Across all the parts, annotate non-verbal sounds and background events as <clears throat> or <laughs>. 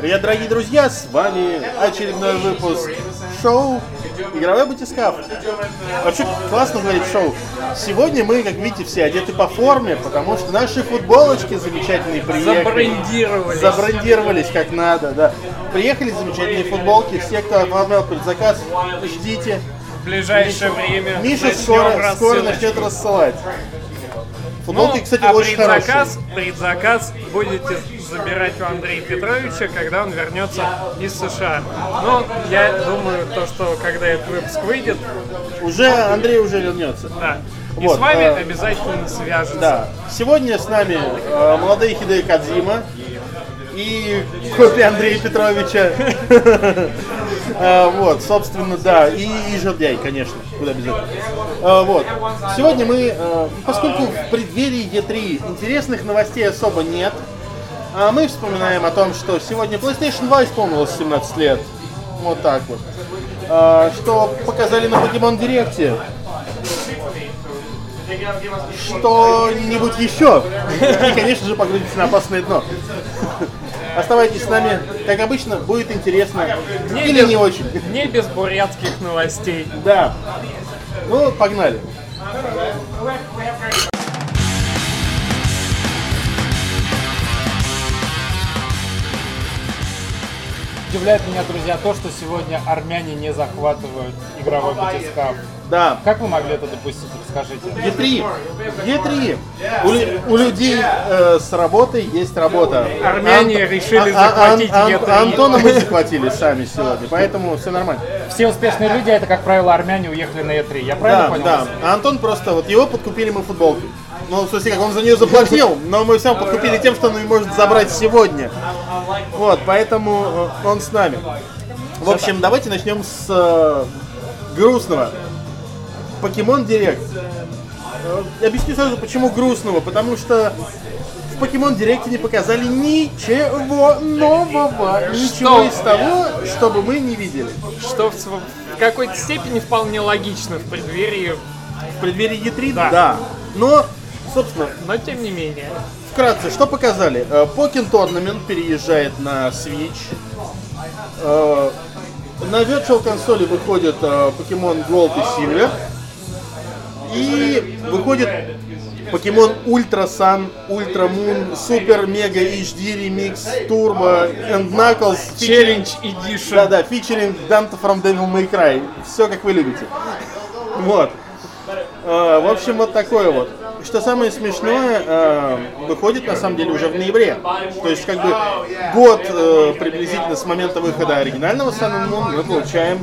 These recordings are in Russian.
Привет, дорогие друзья, с вами очередной выпуск шоу «Игровой батискаф». Вообще классно говорить шоу. Сегодня мы, как видите, все одеты по форме, потому что наши футболочки замечательные приехали. Забрендировались. Забрендировались как надо, да. Приехали замечательные футболки. Все, кто оформлял предзаказ, ждите. В ближайшее время Миша скоро, скоро начнет рассылать. Футболки, Ну, кстати, а очень предзаказ, хорошие. предзаказ будете забирать у Андрея Петровича, когда он вернется из США. Но я думаю, то, что когда этот выпуск выйдет, Уже Андрей уже вернется. да. И Вот, с вами э, обязательно свяжется. Да. Сегодня с нами э, молодые Хидео Кадзима и копия Андрея Петровича. <laughs> Э, Вот, собственно, да. И, и Жердяй, конечно, куда без этого. Э, Вот. Сегодня мы, э, поскольку в преддверии Е3 интересных новостей особо нет, а мы вспоминаем о том, что сегодня PlayStation 2 исполнилось 17 лет. Вот так вот. А, Что показали на Pokemon Директе. Что-нибудь еще. И, конечно же, погрузитесь на опасное дно. Оставайтесь с нами. Как обычно, будет интересно. Или без- не очень. Не без бурятских новостей. Да. Ну, погнали. Удивляет меня, друзья, то, что сегодня армяне не захватывают игровой батискаф. Да. Как вы могли это допустить, расскажите? Е3. Е3. У, у людей э, с работой есть работа. Армяне Ан- решили а- а- захватить Ан- Е3. Антона мы захватили сами сегодня, поэтому все нормально. Все успешные люди, это, как правило, армяне уехали на Е3. Я правильно Да, понял? да. А Антон просто, вот его подкупили мы футболкой. Ну, в смысле, как он за нее заплатил, но мы все подкупили тем, что он ее может забрать сегодня. Вот, поэтому э, он с нами. В общем, давайте начнем с э, грустного. Покемон Директ. Э, Объясню сразу, почему грустного. Потому что в Покемон Директе не показали ничего нового. Ничего Что? из того, что бы мы не видели. Что в, в какой-то степени вполне логично в преддверии, В преддверии E3, Да. да. Но, собственно, но тем не менее. вкратце, что показали? Э, Pokken Tournament переезжает на Switch. Э, На Virtual консоли выходит э, Pokemon Gold и Silver. И выходит Pokemon Ultra Sun, Ultra Moon, Super Mega HD Remix, Turbo and Knuckles. Challenge Edition. Да-да, фичеринг Dante from Devil May Cry. Все как вы любите. Вот. Э, В общем, вот такое вот. Что самое смешное, э, выходит на самом деле уже в ноябре. То есть, как бы год э, приблизительно с момента выхода оригинального Sun and Moon мы получаем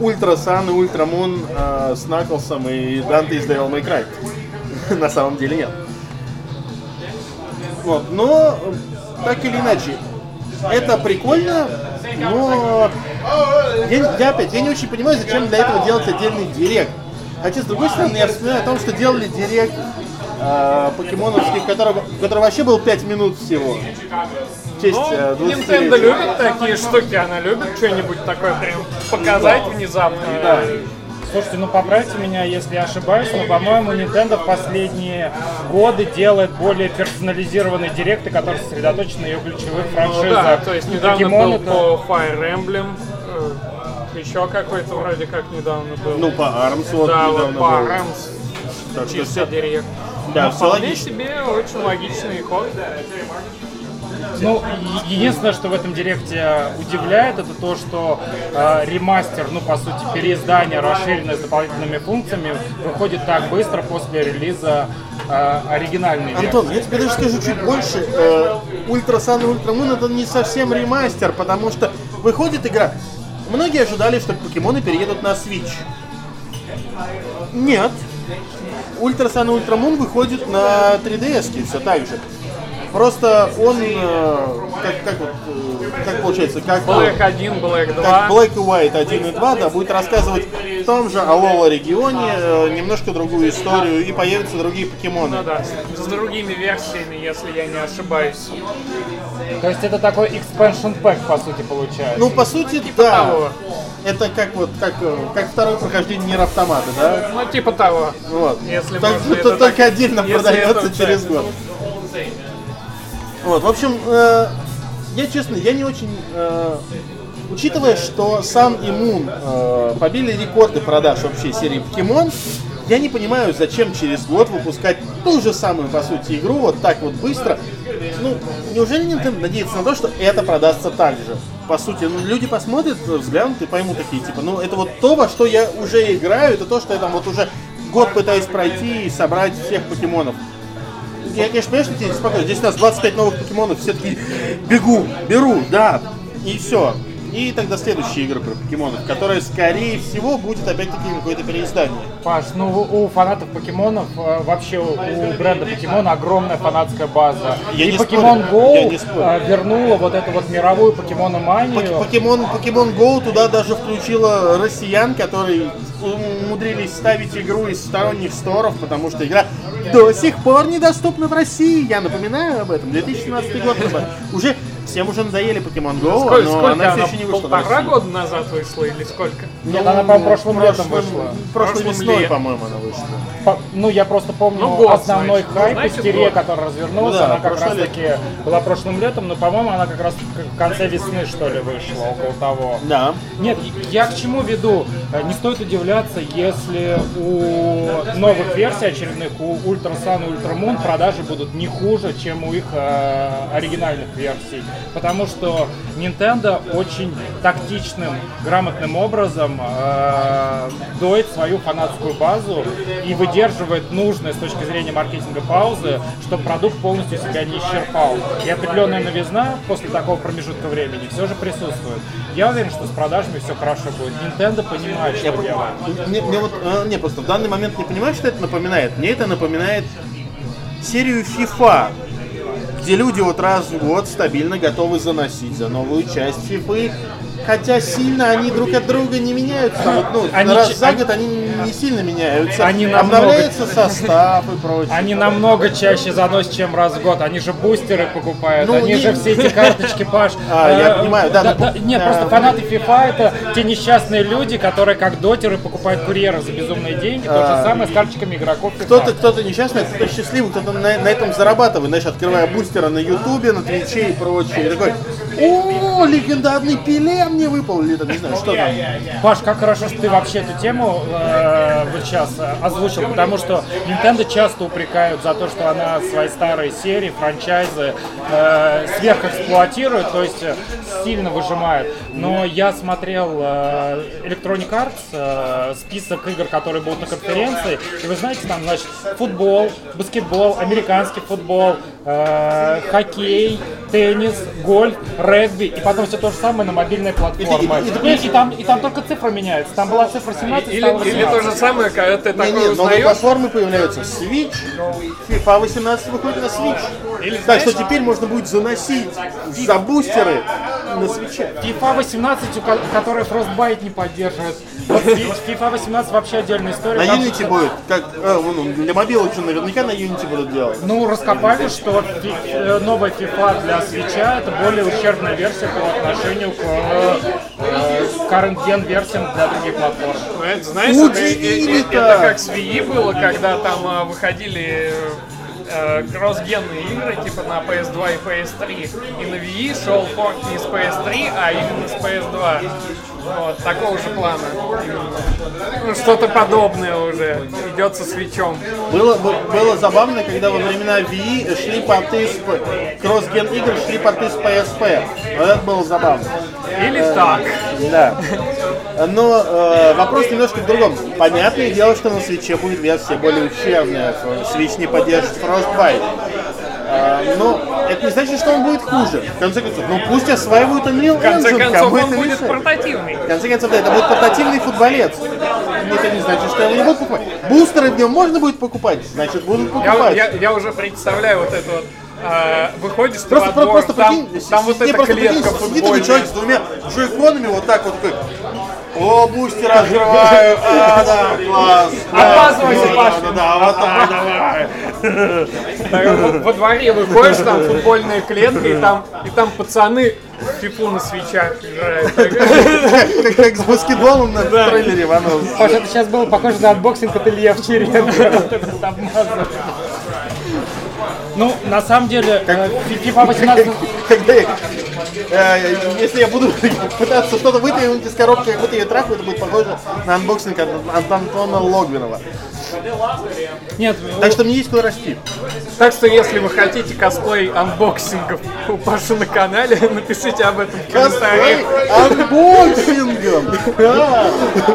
Ultra Sun и Ultra Moon э, с Наклсом и Данте из Devil May Cry. <laughs> На самом деле нет. Вот, но так или иначе, это прикольно, но я, я опять, я не очень понимаю, зачем для этого делать отдельный директ. Хотя, с другой стороны, я вспоминаю о том, что делали директ э, покемоновский, которого, который вообще был 5 минут всего. В честь Ну, э, 20 Nintendo любит такие штуки, она любит что-нибудь такое прям показать внезапно. Да. Слушайте, ну поправьте меня, если я ошибаюсь, но, по-моему, Nintendo в последние годы делает более персонализированные директы, которые сосредоточены на ее ключевых Ну франшизах. да, то есть недавно Покемон был это- по Fire Emblem, э, еще какой-то вроде как недавно был. Ну, по Arms вот да, вот недавно по был. Arms, Так что чисто Direct. Да, Ну, все вполне логично. себе очень логичный ход. Ну, единственное, что в этом директе удивляет, это то, что э, ремастер, ну, по сути, переиздание, расширенное с дополнительными функциями, выходит так быстро после релиза э, оригинальной версии. Антон, я тебе даже скажу чуть больше. Э, Ultra Sun и Ultra Moon это не совсем ремастер, потому что выходит игра. Многие ожидали, что покемоны переедут на Switch. Нет. Ultra Sun и Ultra Moon выходит на 3DS все так же. Просто он, э, как, как вот, э, как получается, как, Black 1, Black 2. как Black и White 1 и 2, да, будет рассказывать в том же Алола регионе э, немножко другую историю и появятся другие покемоны. Ну да, с, другими версиями, если я не ошибаюсь. То есть это такой expansion pack, по сути, получается. Ну, по сути, типа да. того. Это как вот, как, как второе прохождение Нир Автомата, да? Ну, типа того. Вот. Если Так- можно это только так- отдельно если продается это через год. Вот, в общем, э, я честно, я не очень... э, учитывая, что Сан и Мун э, побили рекорды продаж общей серии Покемон, я не понимаю, зачем через год выпускать ту же самую, по сути, игру вот так вот быстро. Ну, неужели Nintendo надеется на то, что это продастся так же? По сути, ну, люди посмотрят, взглянут и поймут такие, типа, ну, это вот то, во что я уже играю, это то, что я там вот уже год пытаюсь пройти и собрать всех покемонов. Я, конечно, понимаю, что тебе спокойно. Здесь у нас 25 новых покемонов, все таки бегу, беру, да, и все. И тогда следующая игра про покемонов, которая, скорее всего, будет опять-таки какое-то переиздание. Паш, ну у фанатов покемонов, э, вообще у бренда покемона огромная фанатская база. Я и не я Go э, вернула вот эту вот мировую покемономанию. Пок- Покемон, Покемон Go туда даже включила россиян, которые умудрились ставить игру из сторонних сторов, потому что игра до сих пор недоступна в России. Я напоминаю об этом. 2017 год. Уже всем уже надоели Покемон Go, Сколько, но сколько она все еще не вышла Полтора года назад вышла или сколько? Нет, она, по-моему, прошлым летом вышла. Прошлой Прошлым весной, по-моему, она вышла. По- Ну, я просто помню Ну, год, основной значит. хайп, Значит, истерия, год. который развернулся, Ну да, она как прошлое раз таки была прошлым летом, но, по-моему, она как раз в конце весны, что ли, вышла, около того. Да. Нет, я к чему веду? Э, Не стоит удивляться, если у новых версий очередных, у Ultra Sun и Ultra Moon продажи будут не хуже, чем у их э, оригинальных версий. Потому что Nintendo очень тактичным, грамотным образом э, доит свою фанатскую базу и выдерживает нужные с точки зрения маркетинга паузы, чтобы продукт полностью себя не исчерпал. И определенная новизна после такого промежутка времени все же присутствует. Я уверен, что с продажами все хорошо будет. Nintendo понимает, что делает. Мне, мне вот, э, не, просто в данный момент не понимаю, что это напоминает. Мне это напоминает серию FIFA, где люди вот раз в год стабильно готовы заносить за новую часть FIFA. Хотя сильно они друг от друга не меняются. Вот, ну, Они раз за год они не сильно меняются. Они намного- Обновляется состав и прочее. Они намного чаще заносят, чем раз в год. Они же бустеры покупают, Ну, они не- же все эти <laughs> карточки, Паш. А, я э, понимаю, да, ну, Нет, да. просто фанаты FIFA это те несчастные люди, которые как дотеры покупают курьеров за безумные деньги. То же самое с карточками игроков FIFA. А. Кто-то, кто-то несчастный, а кто-то счастливый, кто-то на, на этом зарабатывает, знаешь, открывая бустера на Ютубе, на Твиче и прочее. И такой, о, легендарный Пеле мне выпал, или там, не знаю, что там. Паш, как хорошо, что ты вообще эту тему э, вот сейчас э, озвучил, потому что Nintendo часто упрекают за то, что она свои старые серии, франчайзы э, сверхэксплуатирует, то есть э, сильно выжимает. Но я смотрел э, Electronic Arts, э, список игр, которые будут на конференции, и вы знаете, там, значит, футбол, баскетбол, американский футбол, э, хоккей, теннис, гольф, регби, и потом все то же самое на мобильной платформе. И и ты И, понимаешь- и там, и там только цифра меняется. Там была цифра 17, Или, стала или то 18. же самое, когда ты Не, такой не, новые узнаешь, платформы появляются. Switch, FIFA 18 выходит на Switch. Или так знаешь- что теперь можно будет заносить за бустеры на свече. FIFA 18, у ко- которая Frostbite не поддерживает. Вот FIFA 18 вообще отдельная история. На Unity будет, как э, для мобилок что наверняка на Unity будут делать. Ну, раскопали, что э, новая FIFA для свеча это более ущербная версия по отношению к э, э, current gen версиям для других платформ. Ну, это, знаешь, это, это- как с Wii было, когда там а, выходили э, кросс-генные игры, типа на PS2 и PS3. И на Wii шел не с PS3, а именно с PS2. Вот, такого же плана. Ну, что-то подобное уже идет со свечом. Было, бы- было забавно, когда во времена Wii шли порты с кросс-ген игр, шли порты с PSP. Вот это было забавно. Или так. Да. Но э, вопрос немножко в другом. Понятное дело, что на свече будет версия более ущербная. Switch не поддержит Frostbite. Э, но это не значит, что он будет хуже. В конце концов, ну пусть осваивают Unreal В конце Engine, концов, он будет мешает? портативный. В конце концов, да, это будет портативный футболец. Это не значит, что его не будут покупать. Бустеры в нем можно будет покупать, значит будут Я, покупать. я, я уже представляю вот это вот. А, выходишь ты Просто, во двор, просто там, прикинь, там вот эта клетка футбольная. человек с двумя джойконами вот так вот такой. О, бустер открываю, <laughs> а, да, класс. Опаздывайся, да, Паша. Да, да, вот так, <laughs> давай. Так, во- Во дворе выходишь, там футбольная клетка, и там, и там пацаны в фифу на Switch ах играют. <laughs> Как, как с баскетболом на трейлере Иванов. Паша, это сейчас было похоже на анбоксинг от Илья Овчаренко. Ну, на самом деле, э, FIFA <laughs> 18... Когда я, э, если я буду <laughs> пытаться что-то вытянуть из коробки, как будто ее трахаю, это будет похоже на анбоксинг от, от Антона Логвинова. Нет, Так что мне есть куда расти. Так что, если вы хотите косплей анбоксингов у Паши на канале, <laughs> напишите об этом в комментариях. анбоксингом!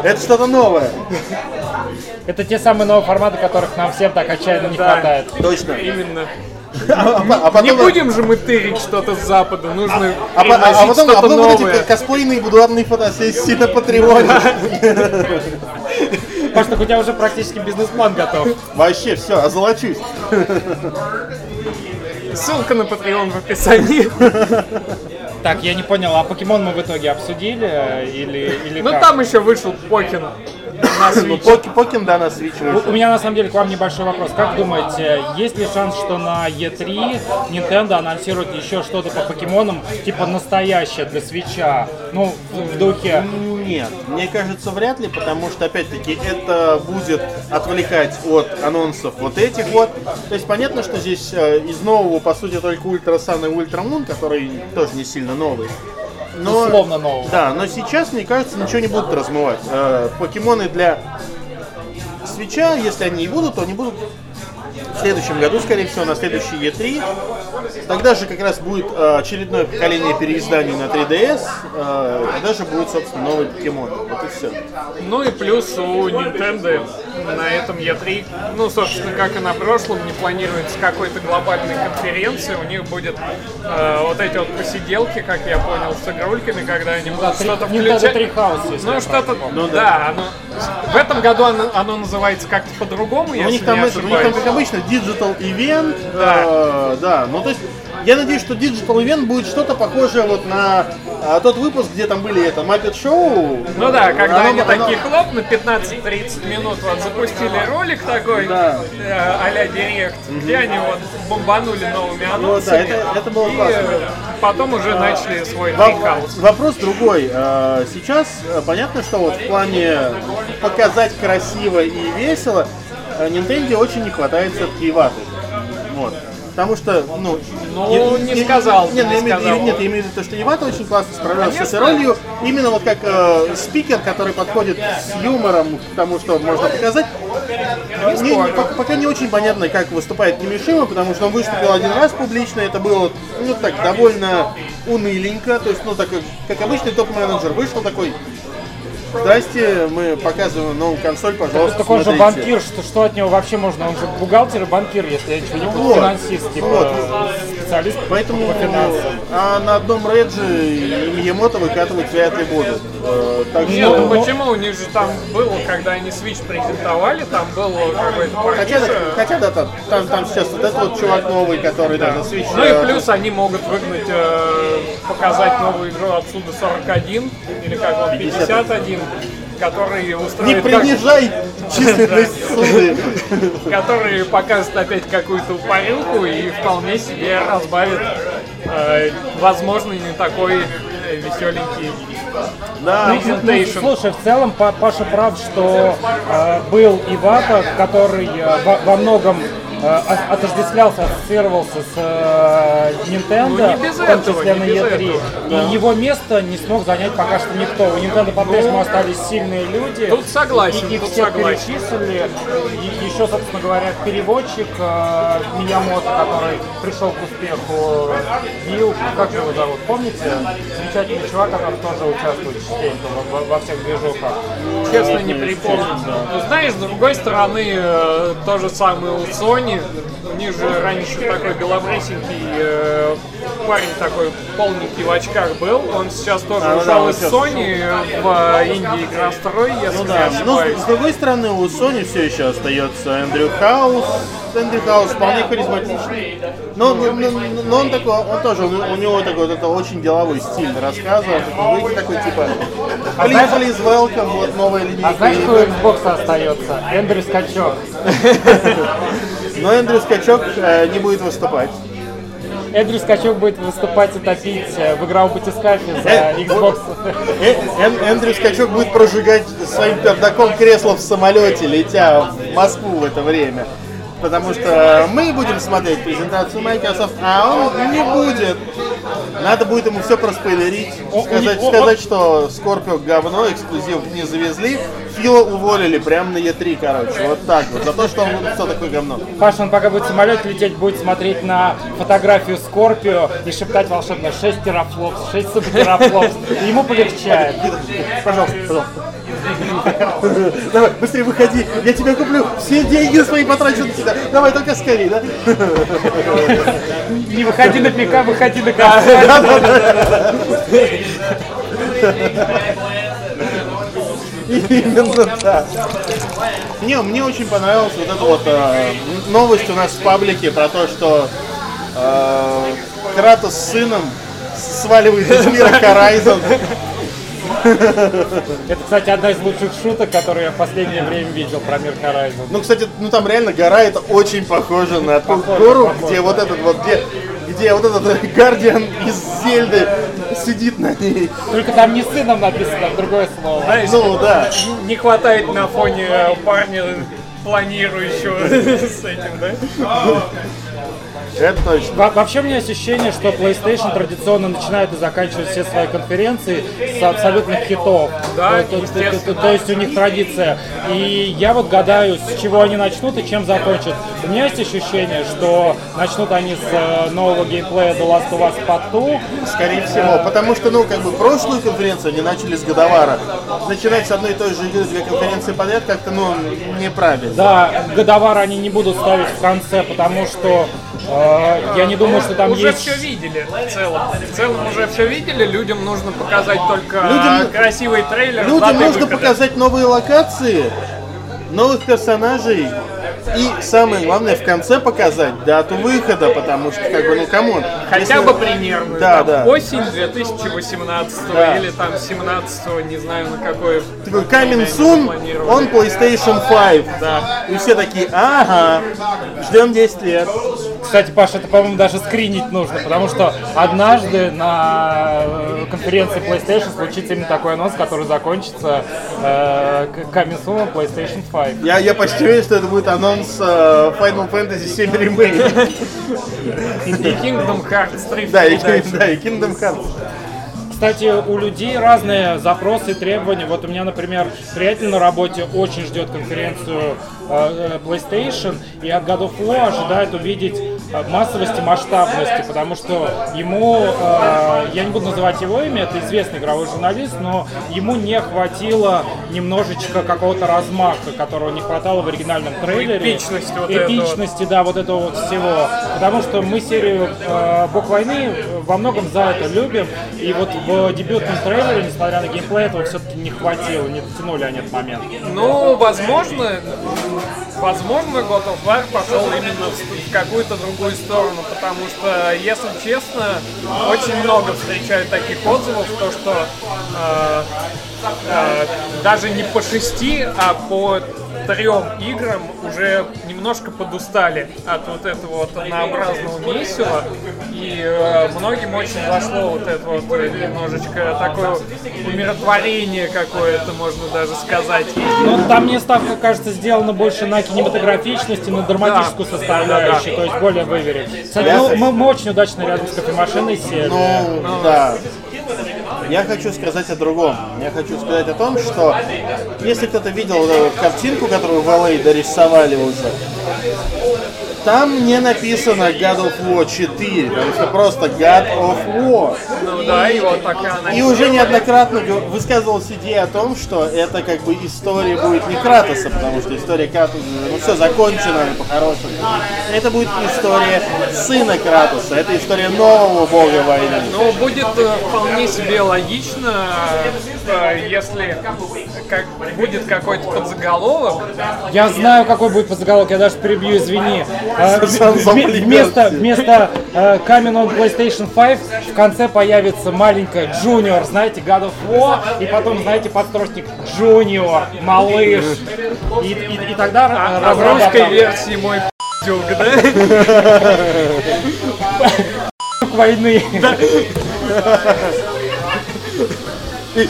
Это что-то новое. это те самые новые форматы, которых нам всем так отчаянно не хватает. Точно. Именно. А, а потом- Не будем же мы тырить что-то с запада, нужно А, а- а потом, а потом вот эти косплейные будуарные фотосессии на Patreon е. Потому что у тебя уже практически бизнес-план готов. Вообще, все, озолочусь. Ссылка на Patreon в описании. Так, я не понял, а покемон мы в итоге обсудили э, или, или Ну там еще вышел Покин Ну. Поки- Покин, да, на Switch У вышел. меня на самом деле к вам небольшой вопрос. Как думаете, есть ли шанс, что на E3 Nintendo анонсирует еще что-то по покемонам, типа настоящее для свеча? Ну, в, духе. Нет, мне кажется, вряд ли, потому что, опять-таки, это будет отвлекать от анонсов вот этих вот. То есть понятно, что здесь э, из нового, по сути, только Ultra Sun и Ultra Moon, который тоже не сильно новый. Но, Условно нового. Да, но сейчас, мне кажется, ничего не будут размывать. Э, покемоны для Switch а, если они и будут, то они будут в следующем году, скорее всего, на следующий E3. Тогда же как раз будет э, очередное поколение переизданий на 3DS. э, тогда же будет, собственно, новый покемон. Вот и все. Ну и плюс у Nintendo на этом E3, ну, собственно, как и на прошлом, не планируется какой-то глобальной конференции. У них будет э, вот эти вот посиделки, как я понял, с игрульками, когда они будут Три- что-то Nintendo включать. Ну, что-то. Ну, да. да, оно, в этом году оно, оно называется как-то по-другому, у если них там не это, у них там, как обычно, Digital Event. Да. э, да. Ну, то есть, я надеюсь, что Digital Event будет что-то похожее вот на э, тот выпуск, где там были это Muppet Show. Ну да, когда Оно- они оно- такие хлоп на 15-30 минут вот запустили ролик такой, Да. э, а-ля Директ, где они вот бомбанули новыми Ну анонсами. да, это, это было и классно. потом уже начали свой Во- трикаус. Вопрос другой. Э, Сейчас э, понятно, что вот в плане показать красиво и весело э, Nintendo очень не хватает все-таки ваты. Вот. Потому что, ну... Ну, не сказал бы, Нет, не я имею сказал. нет, я имею в виду то, что Ивата очень классно справлялся с Конечно. ролью. Именно вот как э, спикер, который подходит с юмором к тому, что можно показать. Не- не- пока, не очень понятно, как выступает Кимишима, потому что он выступил один раз публично, это было, ну так, довольно уныленько, то есть, ну, так, как обычный топ-менеджер вышел такой, здрасте, мы показываем новую консоль, пожалуйста, Так он же смотрите». банкир, что, что от него вообще можно? Он же бухгалтер и банкир, если я ничего не Вот. финансист, типа Вот. Специалист Поэтому по финансам. а на одном Реджи и Миямото выкатывать вряд ли будут. Э, Так Нет, что... ну почему? У них же там было, когда они Switch презентовали, там был какой-то Хотя, хотя да, там, там, там сейчас вот этот вот чувак новый, который да, на Switch. Ну э, и плюс они могут выгнать, э, показать новую игру отсюда 41, или как он, 51, который Не устроит как- принижай численность суды. который покажет опять какую-то упарюху и вполне себе разбавит, э, возможно, не такой э, веселенький Да, Ну, Presentation. слушай, в целом Па- Паша прав, что э, был Ивата, который э, во, во многом отождествлялся, ассоциировался с э, Nintendo, Ну, не без в том этого, числе не на без E3. этого. И его место не смог занять пока что никто. У Nintendo по-прежнему остались сильные люди. Тут согласен, И их тут всех согласен. перечислили. И еще, собственно говоря, переводчик э, Миямото, который пришел к успеху, Билл, как его зовут, помните? Замечательный чувак, который тоже участвует частенько во, во- во всех движухах. Честно, не припомню. Ну, знаешь, с другой стороны, э, то же самое у Sony. У них же раньше такой белобрысенький э, парень такой полненький в очках был. Он сейчас тоже А, ну ушел да, из сейчас- Sony в Индии игрострой, если Ну не да, но ошибаюсь. с, с другой стороны у Sony все еще остается Эндрю Хаус. Эндрю Хаус вполне харизматичный. Но, но, но- но он такой, он тоже, у него такой вот это очень деловой стиль рассказа. Он такой, выйдет такой типа Please, please, welcome, вот новая линейка. А знаешь, кто у игр». Xbox остается? Эндрю Скачок. <laughs> Но Эндрю Скачок э, не будет выступать. Эндрю Скачок будет выступать и топить э, в игровом батискафе за Э, Xbox. Эн- Эндрю Скачок будет прожигать своим пердаком кресло в самолете, летя в Москву в это время. Потому что мы будем смотреть презентацию Microsoft, а он не будет. Надо будет ему все проспойлерить, О, сказать, о, о, сказать, что Скорпио говно, эксклюзив не завезли. Фила уволили прямо на Е3, короче, вот так вот, за то, что он что такое говно. Паша, он пока будет в самолете лететь, будет смотреть на фотографию Скорпио и шептать волшебно 6 терафлопс, 6 супертерафлопс. И ему полегчает. Пожалуйста, пожалуйста. <laughs> Давай, быстрее выходи, я тебе куплю, все деньги свои потрачу на тебя. Давай, только скорее, да? Не выходи на пика, выходи на концерт. Именно так. Не, мне очень понравилась вот эта вот э, новость у нас в паблике про то, что э, Кратос с сыном сваливает из мира Horizon. Это, кстати, одна из лучших шуток, которые я в последнее время видел про мир Horizon. Ну, кстати, ну там реально гора это очень похоже на ту гору, похоже. где вот этот вот, где, где вот этот <laughs> Гардиан из Зельды сидит на ней. Только там не сыном написано, а другое слово. Знаешь, Ну да. не хватает на фоне парня планирующего <laughs> с этим, да? <laughs> Это точно. Во- Вообще у меня есть ощущение, что PlayStation традиционно начинает и заканчивает все свои конференции с абсолютных хитов. Да, то, то- то- то- то есть у них традиция. И я вот гадаю, с чего они начнут и чем закончат. У меня есть ощущение, что начнут они с э, нового геймплея The Last of Us Part 2. Скорее всего, потому что, ну, как бы прошлую конференцию они начали с Годовара. Начинать с одной и той же игры две конференции подряд как-то, ну, неправильно. Да, годовар они не будут ставить в конце, потому что э, я не думаю, что там уже есть... все видели в целом. В целом уже все видели, людям нужно показать только Людям- красивый трейлер. Людям нужно выхода. показать новые локации, новых персонажей и, самое главное, в конце показать дату выхода, потому что, как бы, ну, come on. Хотя если- бы примерно. Да, там, да. Осень 2018 Да. или там 17 не знаю на какой. Такой coming soon, on PlayStation 5. Да. И все такие, ага, ждем 10 лет. Кстати, Паша, это, по-моему, даже скринить нужно, потому что однажды на э, конференции PlayStation случится именно такой анонс, который закончится э, к- coming soon PlayStation 5. Я, я почти уверен, что это будет анонс э, Final Fantasy 7 Remake. И Kingdom Hearts 3. Да, и, да, и Kingdom Hearts. Кстати, у людей разные запросы и требования. Вот у меня, например, приятель на работе очень ждет конференцию PlayStation и от God of War ожидает увидеть э, массовости, масштабности, потому что ему, э, я не буду называть его имя, это известный игровой журналист, но ему не хватило немножечко какого-то размаха, которого не хватало в оригинальном трейлере. Эпичности вот этого. Эпичности, да, вот этого вот всего. Потому что мы серию э, Бог войны во многом за это любим. И вот в дебютном трейлере, несмотря на геймплей, этого все-таки не хватило, не дотянули они этот момент. Ну, возможно, возможно, God of War пошел именно в какую-то другую сторону, потому что, если честно, очень много встречаю таких отзывов, то что э, э, даже не по шести, а по трем играм уже немножко подустали от вот этого вот однообразного месива, и э, многим очень зашло вот это вот э, немножечко такое умиротворение какое-то, можно даже сказать. Но там мне ставка, кажется, сделана больше на кинематографичность и на драматическую Да. составляющую, то есть более выверен. Кстати, ну, мы, мы очень удачно рядом с кофемашиной сели. Ну, да. Я хочу сказать о другом. Я хочу сказать о том, что если кто-то видел вот картинку, которую в LA дорисовали уже, там не написано God of War 4, там что просто God of War. Ну да, и вот так и она И уже неоднократно высказывалась идея о том, что это как бы история будет не Кратоса, потому что история Кратоса, ну все закончено по-хорошему. Это будет история сына Кратоса, это история нового бога войны. Ну, будет э, вполне себе логично, э, если как, будет какой-то подзаголовок. Я знаю, какой будет подзаголовок, я даже перебью, извини. Э, заплетёшься. Вместо, вместо э, Coming on PlayStation 5 в конце появится маленькая Junior, знаете, God of War, и потом, знаете, подстрочник Junior, малыш. И, и- и тогда э, А в русской версии мой пиздюк, да? <laughs> войны. И, и-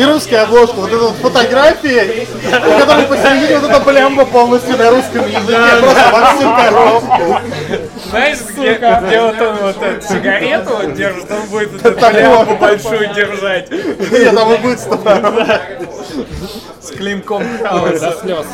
и русская обложка, вот эта вот фотография, у которой посередине вот эта блямба полностью на русском языке, просто во всю коробку. Знаешь, где, где вот он вот эту сигарету вот держит, он будет эту шляпу большую держать Нет, там и будет стопор. с клинком До хаоса. слез.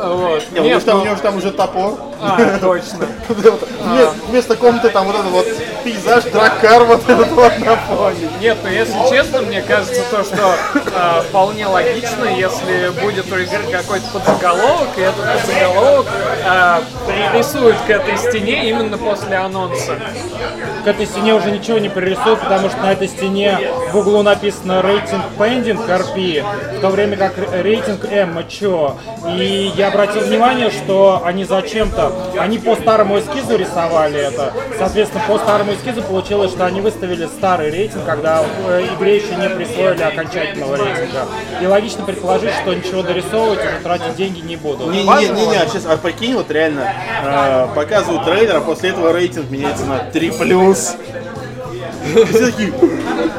Вот. Нет, там- у него ж там уже топор. А, точно. <laughs> Вме- Вместо комнаты там вот этот вот пейзаж, драккар вот этот вот на фоне. Нет, ну если честно, мне кажется, то, что а, вполне логично, если будет у игры какой-то подзаголовок, и этот подзаголовок а, пририсуют к этой стене именно после анонса. К этой стене уже ничего не пририсуют, потому что на этой стене в углу написано рейтинг pending RP, в то время как ре- рейтинг M mature. И я обратил внимание, что они зачем-то, они по старому эскизу рисовали это. Соответственно, по старому эскизу получилось, что они выставили старый рейтинг, когда э, игре еще не присвоили окончательного рейтинга. И логично предположить, что ничего дорисовывать уже тратить деньги не будут. Не-не-не, а сейчас, а прикинь, вот реально э, показывают трейлер, а после этого рейтинг меняется на 3+. И все такие,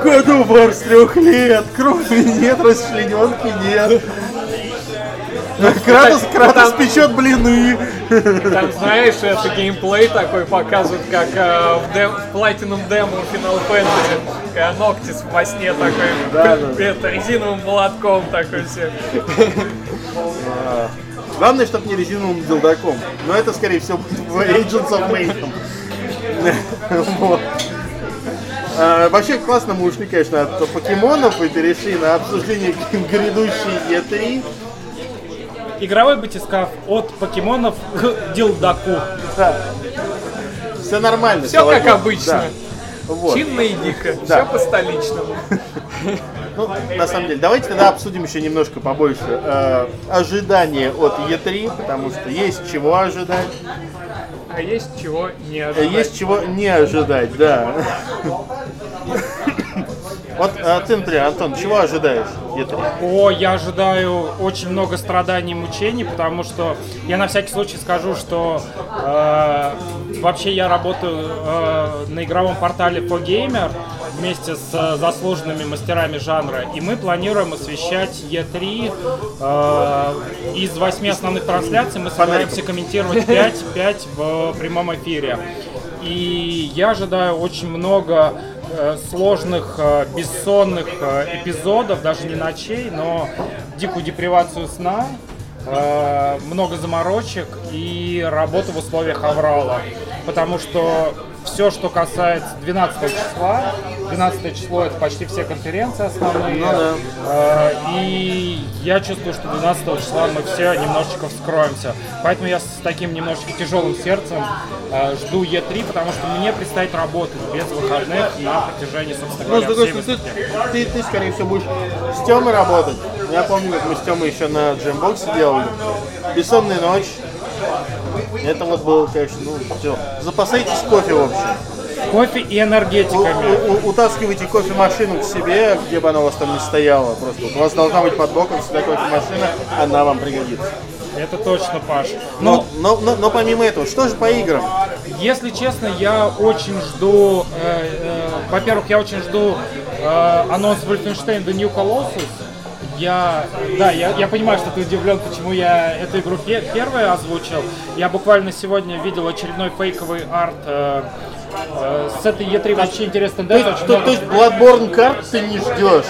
God of War с трех лет, крови нет, расчлененки нет. Кратос, Кратос печет блины. Там, знаешь, это геймплей такой показывают, как э, в, дем- в Platinum Demo Final Fantasy, когда Ноктис во сне такой, Да, да. это, резиновым молотком такой все. Главное, чтобы не резиновым дилдаком. Но это, скорее всего, будет в Agents of Mayhem. Вот. А, вообще классно мы ушли, конечно, от покемонов и перешли на обсуждение <laughs> грядущей E3. Игровой батискаф от покемонов к дилдаку. Да. Все нормально. Все как обычно. Да. Вот. Чинно и дико, Да. все по-столичному. Ну, на самом деле, давайте тогда обсудим еще немножко побольше э, ожидания от E3, потому что есть чего ожидать, А есть чего не э, ожидать. есть чего не ожидать, да. Вот а ты, например, Антон, чего ожидаешь E3? О, я ожидаю очень много страданий и мучений, потому что я на всякий случай скажу, что э, вообще я работаю э, на игровом портале 4Gamer вместе с э, заслуженными мастерами жанра, и мы планируем освещать E3 э, из восьми основных трансляций. Мы собираемся комментировать 5, 5 в прямом эфире. И я ожидаю очень много сложных, э, бессонных э, эпизодов, даже не ночей, но дикую депривацию сна, э, много заморочек и работу в условиях аврала. Потому что все, что касается 12 числа, 12 число это почти все конференции основные, Ну да. Э, и я чувствую, что 12 числа мы все немножечко вскроемся. Поэтому я с таким немножечко тяжелым сердцем э, жду Е3, потому что мне предстоит работать без выходных на протяжении, собственно Ну, говоря, другой всей ты, ты, ты, скорее всего, будешь с Тёмой работать. Я помню, как мы с Тёмой еще на джембоксе делали. Бессонная ночь. Это вот было, конечно, ну, все. Запасайтесь кофе, в общем. Кофе и энергетиками. у- у- утаскивайте кофемашину к себе, где бы она у вас там не стояла. Просто у вас должна быть под боком всегда кофемашина, она вам пригодится. Это точно, Паш. Но, Ну, но, но, но помимо этого, что же по играм? Если честно, я очень жду, э, э, во-первых, я очень жду э, анонс Wolfenstein The New Colossus. Я, да, я, я понимаю, что ты удивлен, почему я эту игру пе- первой озвучил. Я буквально сегодня видел очередной фейковый арт э, э, с этой E3 вообще интересно. То есть, то, то есть Bloodborne карт ты не ждешь?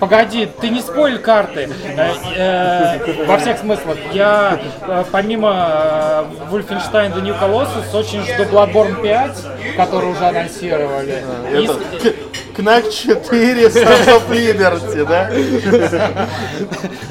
Погоди, ты не спойль карты. Э, э, во всех смыслах. Я э, помимо Wolfenstein The New Colossus очень жду Bloodborne 5, который уже анонсировали. И К- Кнак 4 Sons of Liberty, да?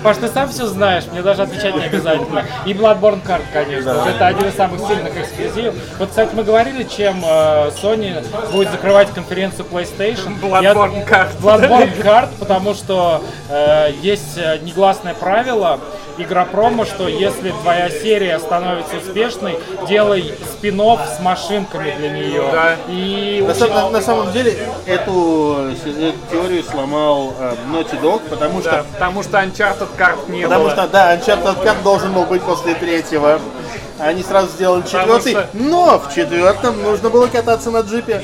Паш, ты сам все знаешь, мне даже отвечать не обязательно. И Bloodborne Card, конечно. Вот Это один из самых сильных эксклюзивов. Вот, кстати, мы говорили, чем э, Sony будет закрывать конференцию PlayStation. Bloodborne Я- Card. Bloodborne Card, потому что э, есть э, негласное правило Игропрома, что если твоя серия становится успешной, делай спин с машинками для нее. Да. И На, очень- на самом деле эту, эту теорию сломал э, Naughty Dog, потому что, Да, потому что Uncharted карт не потому было. что да, Uncharted Cut должен был быть после третьего. Они сразу сделали Потому четвертый, что- но в четвертом нужно было кататься на джипе.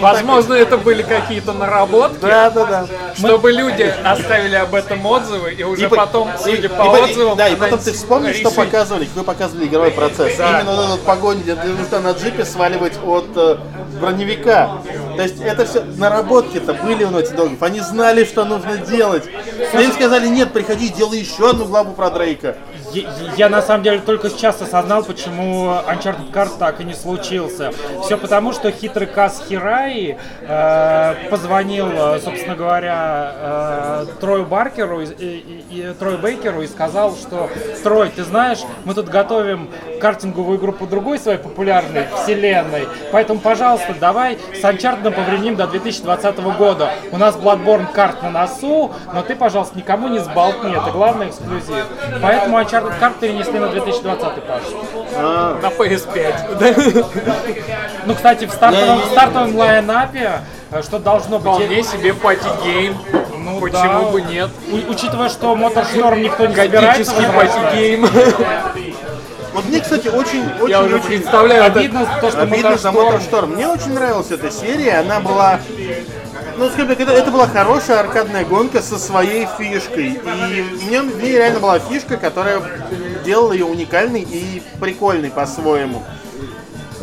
Возможно, это были какие-то наработки, Да, да, да. чтобы люди оставили об этом отзывы, и уже И по- потом, и- судя и по по- отзывам, Да, и потом ты анонси- вспомни, что решить. показывали, вы показывали игровой процесс. Да. Именно вот этот погонь, где нужно на джипе сваливать от э, броневика. То есть это все наработки-то были у Naughty Dog. Они знали, что нужно делать. Но им сказали, нет, приходи, делай еще одну главу про Дрейка. Я, я на самом деле только сейчас осознал, почему Uncharted Card так и не случился. Все потому, что хитрый Каз Хираи э, позвонил, э, собственно говоря, э, Трою Баркеру и, и- и Трою Бейкеру и сказал, что Трой, ты знаешь, мы тут готовим картинговую игру по другой своей популярной вселенной, поэтому, пожалуйста, давай с Uncharted повременим до 2020 года. У нас Bloodborne карт на носу, но ты, пожалуйста, никому не сболтни, это главный эксклюзив. Поэтому Uncharted Kart перенесли на 2020, Паш. на PS5. Ну, кстати, в стартовом, в стартовом lineup е э, что должно быть? Вполне себе party game. Ну Почему да. бы нет? У- учитывая, что Motorstorm никто не собирается возвращать, party game. <laughs> Вот мне, кстати, очень, очень, Я уже очень представляю это. обидно то, что обидно за Motorstorm Motorstorm. Мне очень нравилась эта серия. Она была, ну, скажем так, это, это была хорошая аркадная гонка со своей фишкой. И в нем в ней реально была фишка, которая делала ее уникальной и прикольной по-своему.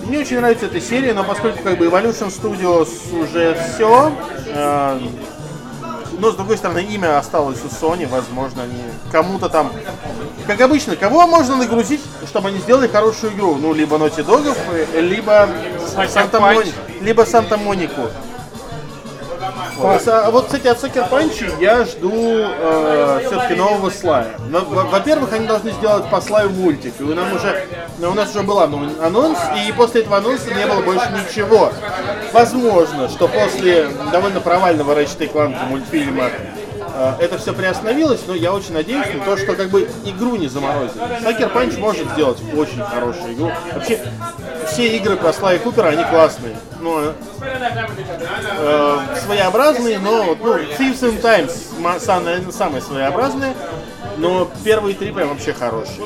Мне очень нравится эта серия, но поскольку как бы Evolution Studios уже все, но с другой стороны имя осталось у Sony, возможно, они кому-то там, как обычно, кого можно нагрузить, чтобы они сделали хорошую игру, ну либо Naughty Dog, Санта либо Санта Монику. Вот. А вот, кстати, от Sucker Punch я жду все-таки нового слая. Но, во- Во-первых, они должны сделать по слаю мультик. И у, нам уже, ну, у нас уже был ан- анонс, и после этого анонса не было больше ничего. Возможно, что после довольно провального Ratchet Clank мультфильма э, это все приостановилось, но я очень надеюсь на то, что как бы игру не заморозили. Sucker Punch может сделать очень хорошую игру. Вообще, все игры про Слая Купера, они классные. Ну, э, э, своеобразные, но ну, Thieves in Times наверное, самые своеобразные, но первые три прям вообще хорошие.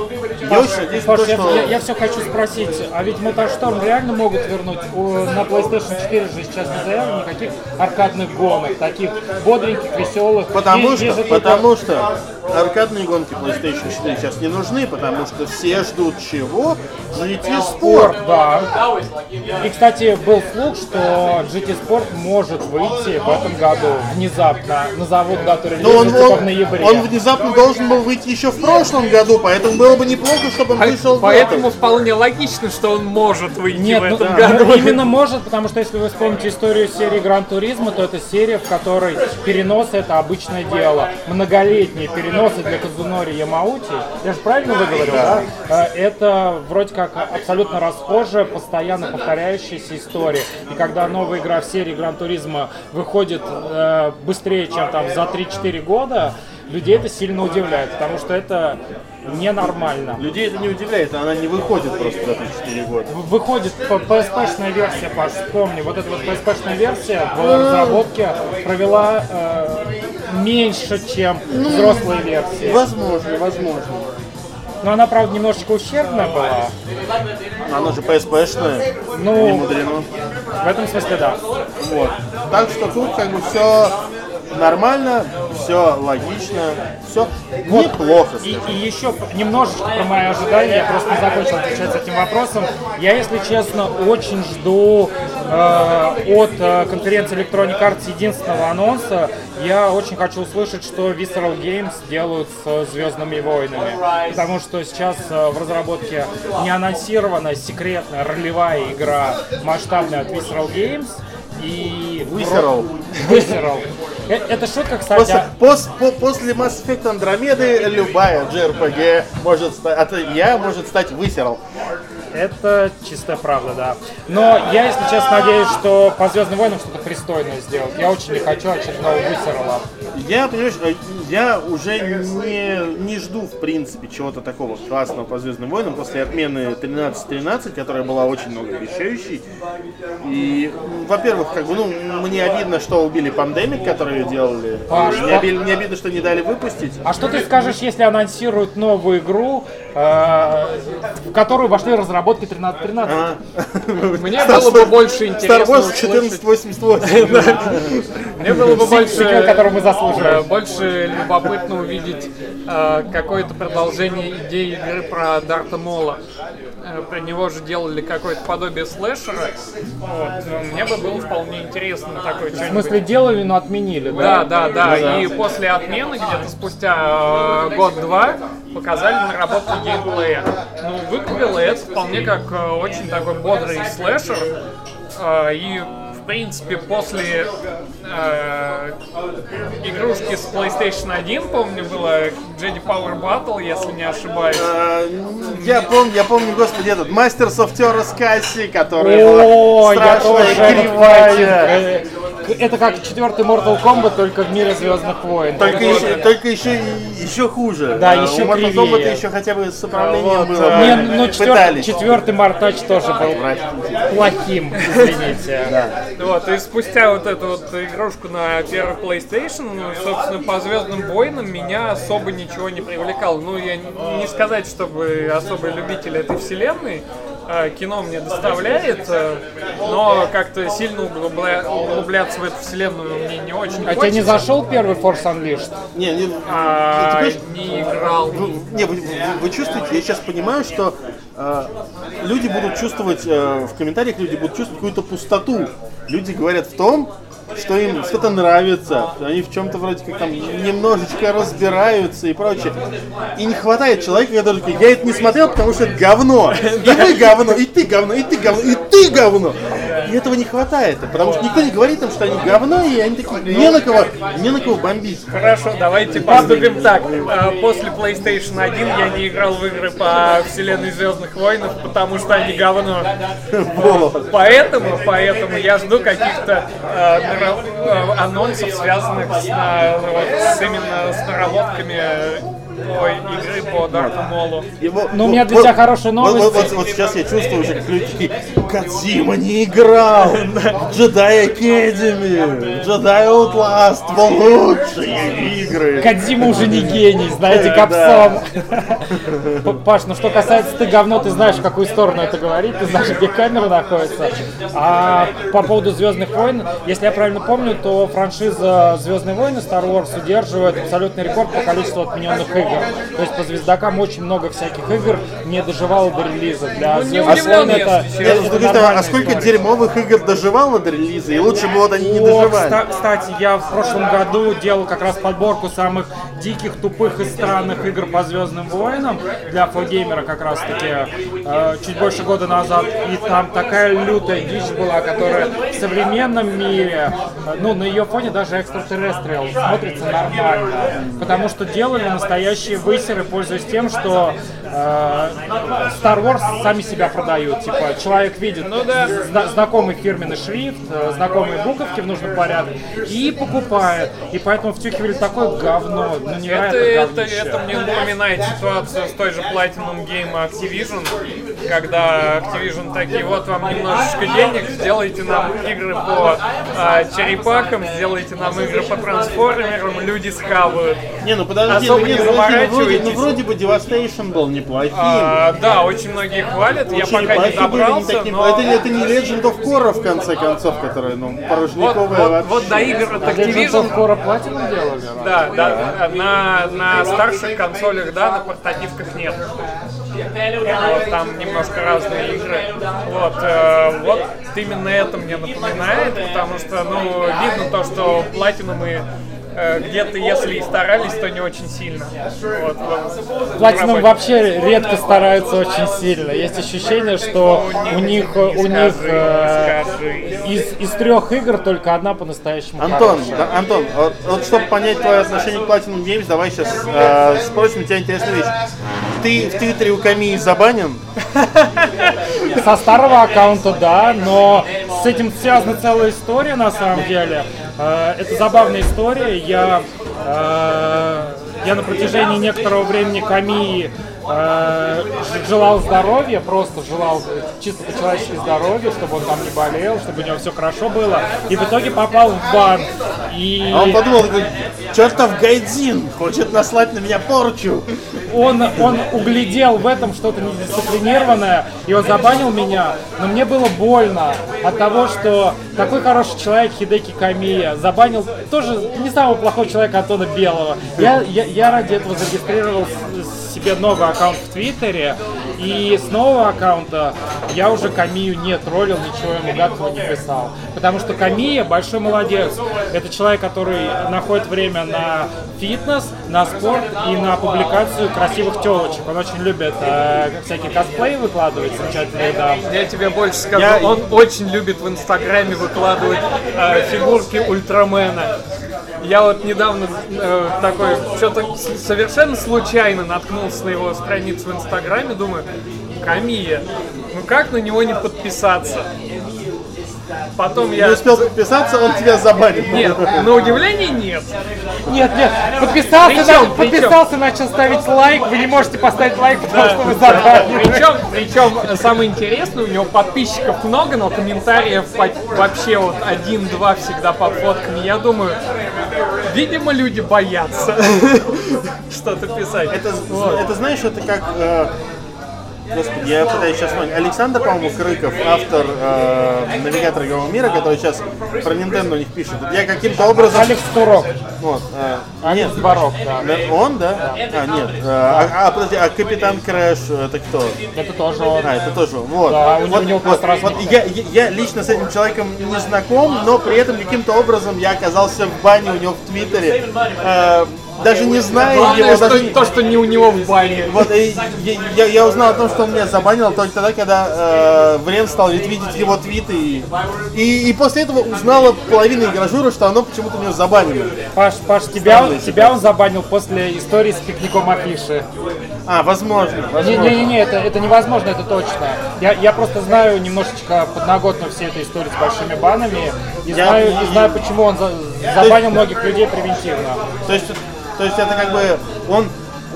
Я очень надеюсь на Паш, то, я, что... я, все хочу спросить, а ведь Motorstorm реально могут вернуть? У- на PlayStation 4 же сейчас не заявлено никаких аркадных гонок, таких бодреньких, веселых. Потому Есть- что, потому что аркадные гонки PlayStation 4 сейчас не нужны, потому что все ждут чего? GT Sport. Да. И, кстати, был слух, что GT Sport может выйти в этом году внезапно. Назовут дату релиза он, типа в ноябре. он внезапно должен был выйти еще в прошлом году, поэтому было бы неплохо, чтобы он вышел в Поэтому этом. вполне логично, что он может выйти Нет, в ну, этом да, году. ну, именно может, потому что если вы вспомните историю серии Гран Туризма, то это серия, в которой переносы это обычное дело. Многолетние переносы для Казунори Ямаути, я же правильно выговорил, да? Э, Это вроде как абсолютно расхожая, постоянно повторяющаяся история. И когда новая игра в серии Гран Туризма выходит э, быстрее, чем там за 3-4 года, людей это сильно удивляет, потому что это ненормально. Людей это не удивляет, она не выходит просто за 3-4 года. Выходит PSP-шная версия, Паш, вспомни, вот эта вот PSP-шная версия в разработке провела э, меньше, чем взрослые версии. Возможно, возможно. Но она, правда, немножечко ущербная была. Она же PSP-шная, не Ну, мудрено. в этом смысле, да. Вот. Так что тут как бы все нормально, все логично, все неплохо. И, и еще немножечко про мои ожидания, я просто не закончил отвечать с этим вопросом. Я, если честно, очень жду от э, конференции Electronic Arts единственного анонса. Я очень хочу услышать, что Visceral Games делают с Звездными войнами. Потому что сейчас э, в разработке не анонсирована секретная ролевая игра масштабная от Visceral Games. И Visceral. Visceral. Э, Это шутка, кстати. После, пос- по- после Mass Effect Андромеды любая JRPG может стать, я может стать высерал. Это чистая правда, да. Но я, если честно, надеюсь, что по Звездным войнам что-то пристойное сделать. Я очень не хочу очередного высерла. Я, понимаешь, я уже не, не жду, в принципе, чего-то такого классного по Звездным войнам после отмены 13-13, которая была очень многообещающей. И, во-первых, как бы, ну, мне обидно, что убили пандемик, который делали. Паш, Мне, оби- мне обидно, что не дали выпустить. А что ты скажешь, если анонсируют новую игру, э, в которую вошли разработчики разработки 1313. А. Мне было бы больше Star интересно Wars услышать- 1488. Мне было бы больше, который мы заслуживаем. э, больше любопытно увидеть э, какое-то продолжение идеи игры про Дарта Мола. Э, Про него же делали какое-то подобие слэшера. Э, Мне бы было вполне интересно такое В смысле делали, но отменили, да? Да, да, да. И после отмены, где-то спустя год-два, показали наработки геймплея. Ну, выглядело это вполне как э, очень такой бодрый слэшер. Э, и, в принципе, после э, игрушки с PlayStation 1, помню, было Jedi Power Battle, если не ошибаюсь. А, Я помню, я помню, господи, этот Masters of Terra Cassie, которая О, была я тоже страшная, кривая. Это как четвертый Mortal Kombat, только в мире Звездных войн. Только Это еще, только еще, еще хуже. Да, А, еще У Mortal кривее. Kombat еще хотя бы с управлением Вот, было. а, Не, ну четвер- Пытались. четвертый Мартач тоже был плохим, извините. Вот, и спустя вот эту вот игрушку на первый PlayStation, ну, собственно, по Звездным войнам меня особо ничего не привлекало. Ну, я не не сказать, чтобы особый любитель этой вселенной. Э, Кино мне доставляет, э, но как-то сильно углубля- углубляться в эту вселенную мне не очень А тебе хочется. не зашел первый Force Unleashed? Не, не, А, не играл. вы, не, вы, вы- вы чувствуете, я сейчас понимаю, что э, люди будут чувствовать, э, в комментариях люди будут чувствовать какую-то пустоту. Люди говорят в том, что им что-то нравится, они в чем-то вроде как там немножечко разбираются и прочее. И не хватает человека, который такой, я это не смотрел, потому что это говно. И вы говно, и ты говно, и ты говно, и ты говно. И этого не хватает, потому что никто не говорит им, что они говно, и они такие, не на кого, не на кого бомбить. Хорошо, давайте поступим так. А, После PlayStation 1 я не играл в игры по вселенной Звездных войнов, потому что они говно. Поэтому, поэтому я жду каких-то нара- э, анонсов, связанных с именно с наработками э, ой, игры по Дарту Молу. Ну, у меня для тебя хорошая вот- новость. Вот, вот- вот сейчас я чувствую уже, как люди Кадзима не играл Academy, в Jedi Outlast, в лучшие игры. Кадзима уже не гений, знаете, капсом. Паш, ну что касается ты говно, ты знаешь, в какую сторону это говорить, ты знаешь, где камера находится. А по поводу Звездных войн, если я правильно помню, то франшиза Звездные войны Star Wars удерживает абсолютный рекорд по количеству отмененных игр. То есть по звездакам очень много всяких игр не доживало до релиза. Для Ну, я, это, это а сколько история. дерьмовых игр доживало до релиза, и лучше бы вот они не доживали. кста- кстати, я в прошлом году делал как раз подборку самых диких, тупых и странных игр по Звездным войнам для флогеймера как раз таки э, чуть больше года назад. И там такая лютая дичь была, которая в современном мире, э, ну, на ее фоне даже экстратеррестриал смотрится нормально. Потому что делали настоящие высеры, пользуясь тем, что э, Star Wars сами себя продают. Типа, человек видит Ну да. зна- знакомый фирменный шрифт, э, знакомые буковки в нужном порядке и покупает. И поэтому втюхивали такое говно, ну Это, это, это мне напоминает ситуацию с той же Platinum Game Activision, когда Activision такие, вот вам немножечко денег, сделайте нам игры по а, черепахам, сделайте нам игры по трансформерам, люди схавают. Не, ну подожди, Особо ну, не нет, ну, вроде, вроде, ну заморачивайтесь. вроде бы Devastation был неплохим. А, да, очень многие хвалят, я пока не добрался, таким- но... это, это не Legend of Korra, в конце концов, которая, ну, Вот, порожниковая вот, вообще. вот до игр от Legends of Activision Korra Platinum делали? Да, да, на, на старших консолях, да, на портативках нет. Вот, там немножко разные игры. Вот, э, вот именно это мне напоминает, потому что, ну, видно то, что платинумы э, где-то, если и старались, то не очень сильно. Вот, Platinum вообще редко стараются очень сильно. Есть ощущение, что у них, у них э, из, из трех игр только одна по-настоящему Антон, хорошая. да, Антон, вот, вот чтобы понять твое отношение к Platinum Games, давай сейчас э, спросим у тебя интересную вещь. Ты в Твиттере у Камии забанен? Со старого аккаунта, да, но этим связана целая история на самом деле. Э, Это забавная история. Я, э, я на протяжении некоторого времени Камии э, желал здоровья, просто желал чисто по-человечески здоровья, чтобы он там не болел, чтобы у него все хорошо было. И в итоге попал в бан. И А он подумал, такой, чертов Гайдзин хочет наслать на меня порчу. он, он углядел в этом что-то недисциплинированное, и он забанил меня. Но мне было больно от того, что такой хороший человек Хидеки Камия забанил тоже не самого плохого человека Антона Белого. Я, я, я ради этого зарегистрировал с- себе новый аккаунт в Твиттере, и с нового аккаунта я уже Камию не троллил, ничего ему гадкого не писал. Потому что Камия большой молодец. Это человек, который находит время на фитнес, на спорт и на публикацию красивых телочек. Он очень любит э, всякие косплеи выкладывать замечательные, да. Я тебе больше скажу, Я- он очень любит в Инстаграме выкладывать э, фигурки Ультрамена. Я вот недавно э, такой, что-то совершенно случайно наткнулся на его страницу в Инстаграме, думаю, Камия, ну как на него не подписаться? Потом я... Не успел подписаться, он тебя забанит. Нет, на удивление нет. Нет, нет, подписался, Причем, на- подписался, начал ставить лайк. Вы не можете поставить лайк, потому что вы забанили. Причем, причем самое интересное, у него подписчиков много, но комментариев по- вообще вот один-два всегда под фотками. Я думаю, видимо, люди боятся <laughs> что-то писать. Это, Вот. это знаешь, это как... э, Господи, я пытаюсь сейчас вспомнить. Александр, по-моему, Крыков, автор э, навигатора игрового мира, который сейчас про Nintendo у них пишет. Я каким-то образом... Алекс Турок. Вот, э, Алекс нет, Дворок, да. Да, Он, да? А, нет. э, А, а, подожди, а Капитан Крэш это кто? Это тоже он. А, это тоже он. Вот. Да, у вот, него вот, вот я, я лично с этим человеком не знаком, но при этом каким-то образом я оказался в бане у него в Твиттере. э, даже не зная Главное, его, что, даже то, что не у него в бане. Вот, и я, я- я узнал о том, что он меня забанил только тогда, когда э, Врен стал ретвитить его твиты. И, и, и после этого узнала половина игражура, что оно почему-то меня забанили. Паш, Паш, тебя, Странная тебя он забанил после истории с пикником афиши. А, возможно. Не-не-не, это, это невозможно, это точно. Я, я просто знаю немножечко подноготно все этой истории с большими банами и, Я- знаю, и- и знаю, почему он за- забанил многих людей превентивно. То есть, то есть это как бы он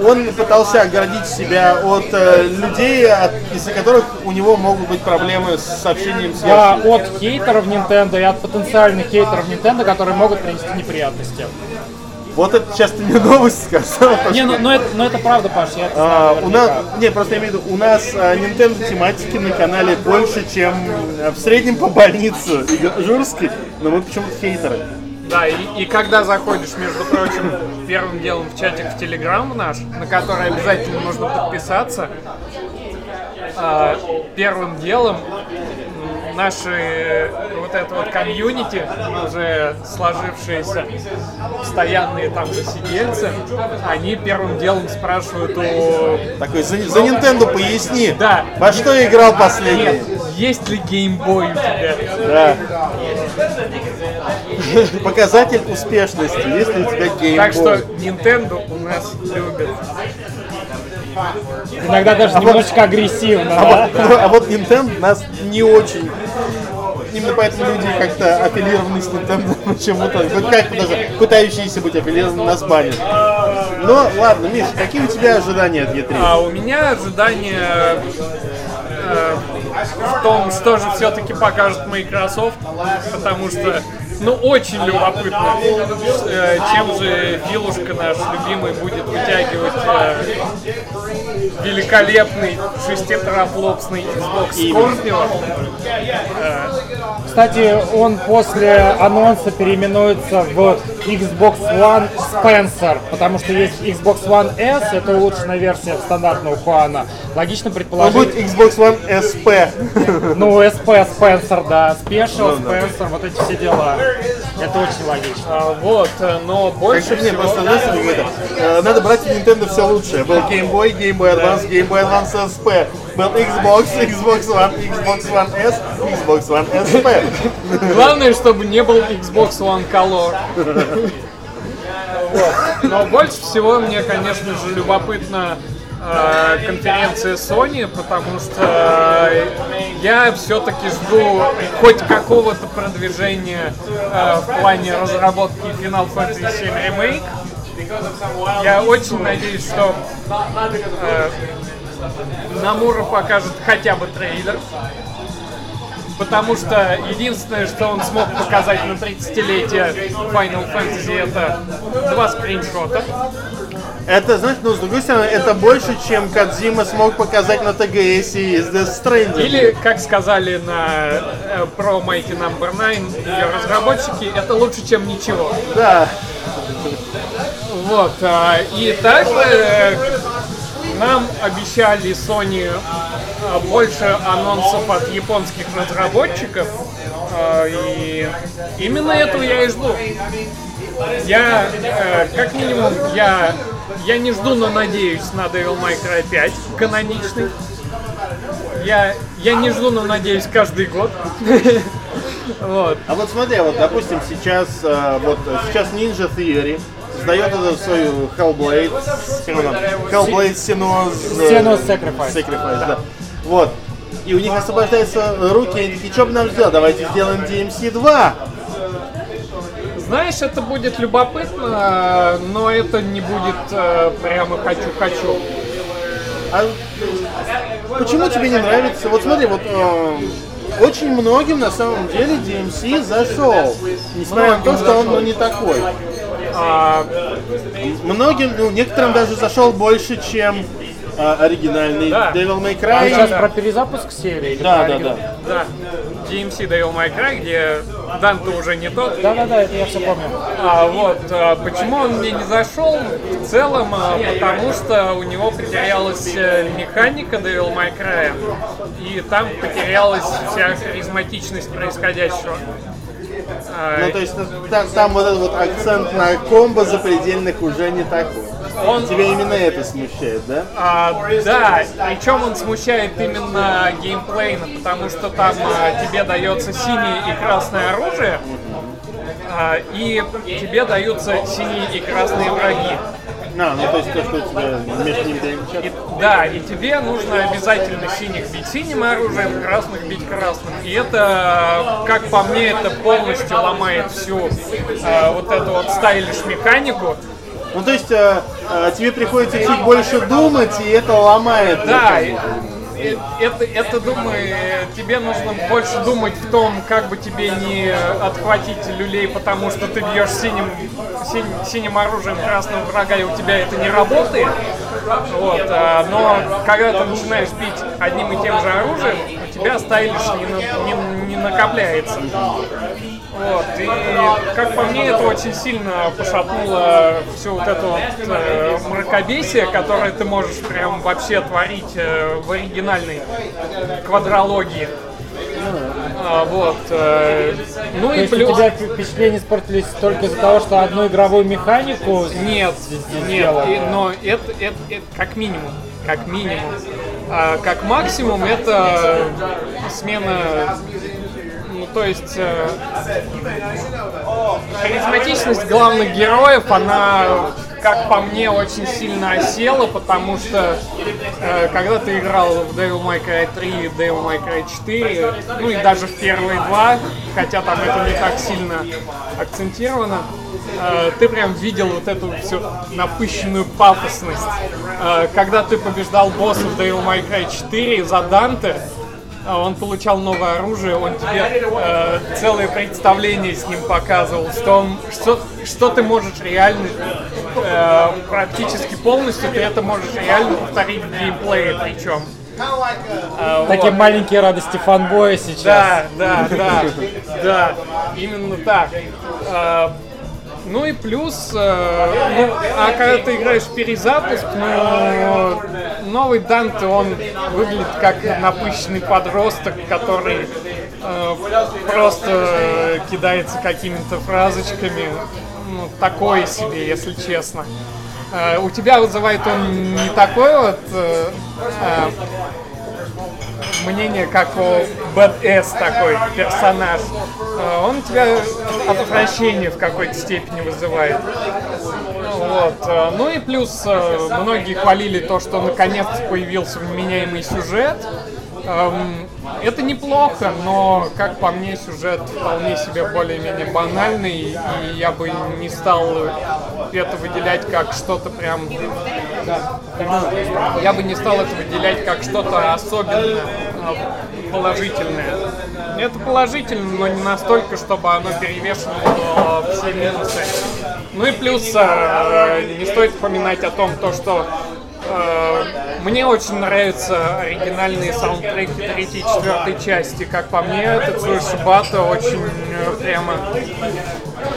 он пытался оградить себя от э, людей, от- из-за которых у него могут быть проблемы с сообщением с Да, от хейтеров Nintendo и от потенциальных хейтеров Nintendo, которые могут принести неприятности. Вот это сейчас ты мне новость сказал. <laughs> Не, ну, но, это, но это правда, Паш, я это а, знаю у нас, не, просто я имею в виду, у нас а, Nintendo тематики на канале больше, чем э, в среднем по больнице Журской, но мы почему-то хейтеры. Да, и, и когда заходишь, между прочим, первым делом в чатик в Телеграм наш, на который обязательно нужно подписаться, а, первым делом наши э, вот это вот комьюнити, уже сложившиеся постоянные там засидельцы, они первым делом спрашивают у... Такой, за, за Nintendo поясни, Да. во что играл последний? Нет, есть ли геймбой у тебя? Да. <laughs> Показатель успешности, если у тебя геймбой. Так что Nintendo у нас любят. Иногда даже немножечко агрессивно, А да? вот, а вот Nintendo нас не очень. Именно поэтому люди как-то аффилированы с Nintendo <laughs> почему-то. Вот как даже пытающиеся быть аффилированы нас банят. Но ладно, Миш, какие у тебя ожидания от E3? А у меня ожидания э, в том, что же все-таки покажет Microsoft, потому что, ну, очень любопытно, э, чем же Филушка наш любимый будет вытягивать э, великолепный шеститерафлопсный Xbox Scorpio. Кстати, он после анонса переименуется в Xbox One Spencer, потому что есть Xbox One S, это улучшенная версия стандартного Хуана. Логично Он предположить, будет Xbox One SP. ну, SP Spencer, да, Special, Ну да. Spencer, вот эти все дела. Это очень логично. А, Вот, э, но больше Как мне всего... просто, как это, э, надо брать у Nintendo все лучшее. Был Game Boy, Game Boy Advance, Game Boy Advance SP. Был Xbox, <laughs> Xbox One, Xbox One S, Xbox One SP. Главное, чтобы не был Xbox One Color. Вот. Но больше всего мне, конечно же, любопытно э, конференция Sony, потому что э, я все-таки жду хоть какого-то продвижения э, в плане разработки Final Fantasy VII Remake. я очень надеюсь, что э, Намура покажет хотя бы трейлер. Потому что единственное, что он смог показать на 30-летие Final Fantasy, это два скриншота. Это, знаешь, ну, с другой стороны, это больше, чем Кадзима смог показать на ТГС и из Death Stranding. Или, как сказали на э, про Mighty Number 9 ее разработчики, это лучше, чем ничего. Да. Вот. а, И также э, нам обещали Sony э, больше анонсов от японских разработчиков. а, И именно этого я и жду. Я, э, как минимум, я, я не жду, но надеюсь на Devil May Cry 5 каноничный. Я, я не жду, но надеюсь каждый год. <laughs> Вот. А вот смотри, вот, допустим, сейчас, э, вот, сейчас Ninja Theory сдает эту свою Hellblade, Hellblade Senua's, Senua's Sacrifice. Sacrifice, да. Вот. И у них освобождаются руки, и они такие, что бы нам сделать? Давайте сделаем DMC 2. Знаешь, это будет любопытно, но это не будет э, прямо хочу-хочу. А почему тебе не нравится? Вот смотри, вот э, очень многим на самом деле DMC зашел, несмотря на то, что он ну, не такой. А, Многим, ну, некоторым даже зашел больше, чем э, оригинальный Да. Devil May А сейчас Cry. про перезапуск серии? Да, да, да. да, DMC Devil May Cry, где Данте уже не тот. Да-да-да, это я все помню. А вот а, почему он мне не зашел? В целом, а, потому что у него потерялась э, механика Devil May Cry, и там потерялась вся харизматичность происходящего. Ну, то есть э, та- там вот этот вот акцент на комбо запредельных уже не такой. Он- Тебя именно это смущает, да? А, да, причем он смущает именно геймплейно, потому что там а, тебе дается синее и красное оружие, а, и тебе даются синие и красные враги. А, ну то есть то, что у тебя между ними да, и тебе нужно обязательно синих бить синим оружием, красных бить красным. И это, как по мне, это полностью ломает всю а, вот эту вот стайлиш механику. Ну то есть э, э, тебе приходится чуть больше думать, и это ломает. Да, и- это, это думай, тебе нужно больше думать в том, как бы тебе не отхватить люлей, потому что ты бьешь синим, синим, синим оружием красного врага, и у тебя это не работает. Вот, а, но когда ты начинаешь бить одним и тем же оружием, у тебя стайлиш не, на- не- не накопляется. Вот, и как по мне, это очень сильно пошатнуло все вот это вот э, мракобесие, которое ты можешь прям вообще творить э, в оригинальной квадрологии. А, вот. э, ну То и есть у плюс... тебя впечатления испортились только из-за того, что одну игровую механику Нет, нет, и- но это, это, это как минимум, как минимум. А как максимум это смена, ну то есть э, харизматичность главных героев, она, как по мне, очень сильно осела, потому что э, когда ты играл в Devil May Cry 3 и Devil May Cry 4, ну и даже в первые два, хотя там это не так сильно акцентировано, э, ты прям видел вот эту всю напыщенную пафосность. Э, когда ты побеждал босса в Devil May Cry 4 за Данте, он получал новое оружие, он тебе э, целое представление с ним показывал, что, он, что, что ты можешь реально, э, практически полностью, ты это можешь реально повторить в геймплее причем. А, Такие вот. маленькие радости фанбоя сейчас. Да, да, да, да, именно так. А, Ну и плюс, э, ну, а когда ты играешь перезапуск, ну, новый Данте, он выглядит как напыщенный подросток, который э, просто кидается какими-то фразочками. Ну, такое себе, если честно. Э, у тебя вызывает он не такой вот э, э, мнение, как у Badass такой персонаж. Э, Он тебя отвращение в какой-то степени вызывает. Вот. э, Ну и плюс э, многие хвалили то, что наконец-то появился вменяемый сюжет. Эм, это неплохо, но, как по мне, сюжет вполне себе более-менее банальный, и я бы не стал это выделять как что-то прям... Я бы не стал это выделять как что-то особенно а, положительное. Это положительно, но не настолько, чтобы оно перевешивало все минусы. Ну и плюс э, не стоит упоминать о том, то, что э, мне очень нравятся оригинальные саундтреки третьей и четвертой части. Как по мне, этот Шибата очень э, прямо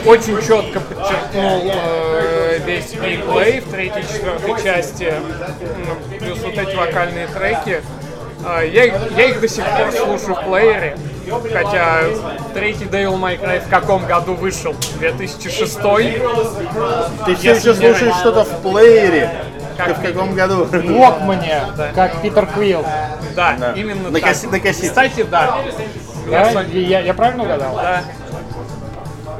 очень четко подчеркнул э, весь геймплей в третьей и четвертой части. Плюс вот эти вокальные треки. Э, я, я их до сих пор слушаю в плеере. Хотя третий Devil May Cry в каком году вышел? 2006? Ты все еще слушаешь что-то в плеере? Как в каком году? Локмане, как Питер Квилл. Да, Да. именно На так. кассе- на кассете. Кстати, да. Да? Я, я правильно угадал? Да.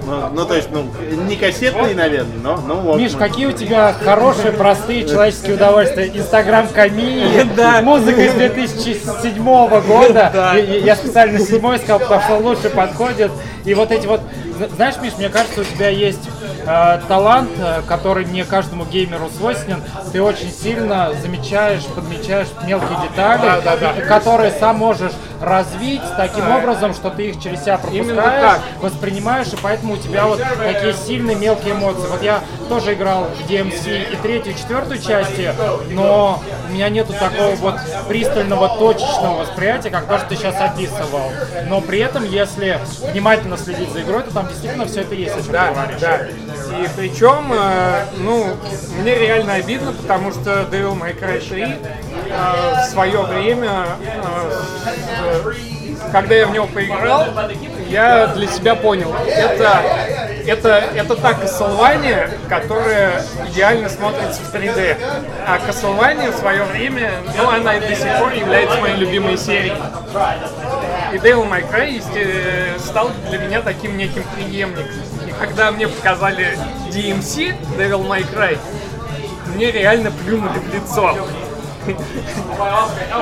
Ну, ну, то есть, ну, не кассетный, наверное, но, ну, вот. Миш, какие у тебя хорошие, простые человеческие удовольствия. Инстаграм Камии, <laughs> Да. музыка из 2007 года. <laughs> Да. Я, я специально седьмой сказал, потому что лучше подходит. И вот эти вот, зна- знаешь, Миш, мне кажется, у тебя есть э, талант, э, который не каждому геймеру свойственен. Ты очень сильно замечаешь, подмечаешь мелкие детали, Да, да, да. которые сам можешь развить таким образом, что ты их через себя пропускаешь, воспринимаешь, и поэтому у тебя вот такие сильные мелкие эмоции. Вот я тоже играл в DMC и третью, и четвертую части, но у меня нету такого вот пристального, точечного восприятия, как то, что ты сейчас описывал. Но при этом, если внимательно следить за игрой, то там действительно все это есть, о чем ты Да, говоришь. да. И причем, э, ну, мне реально обидно, потому что Devil May Cry 3 э, в свое время, э, когда я в него поиграл, я для себя понял, это, это, это та Castlevania, которая идеально смотрится в 3D. А Castlevania в свое время, ну, она и до сих пор является моей любимой серией. И Devil May Cry стал для меня таким неким преемником. И когда мне показали DMC, Devil May Cry, мне реально плюнули в лицо.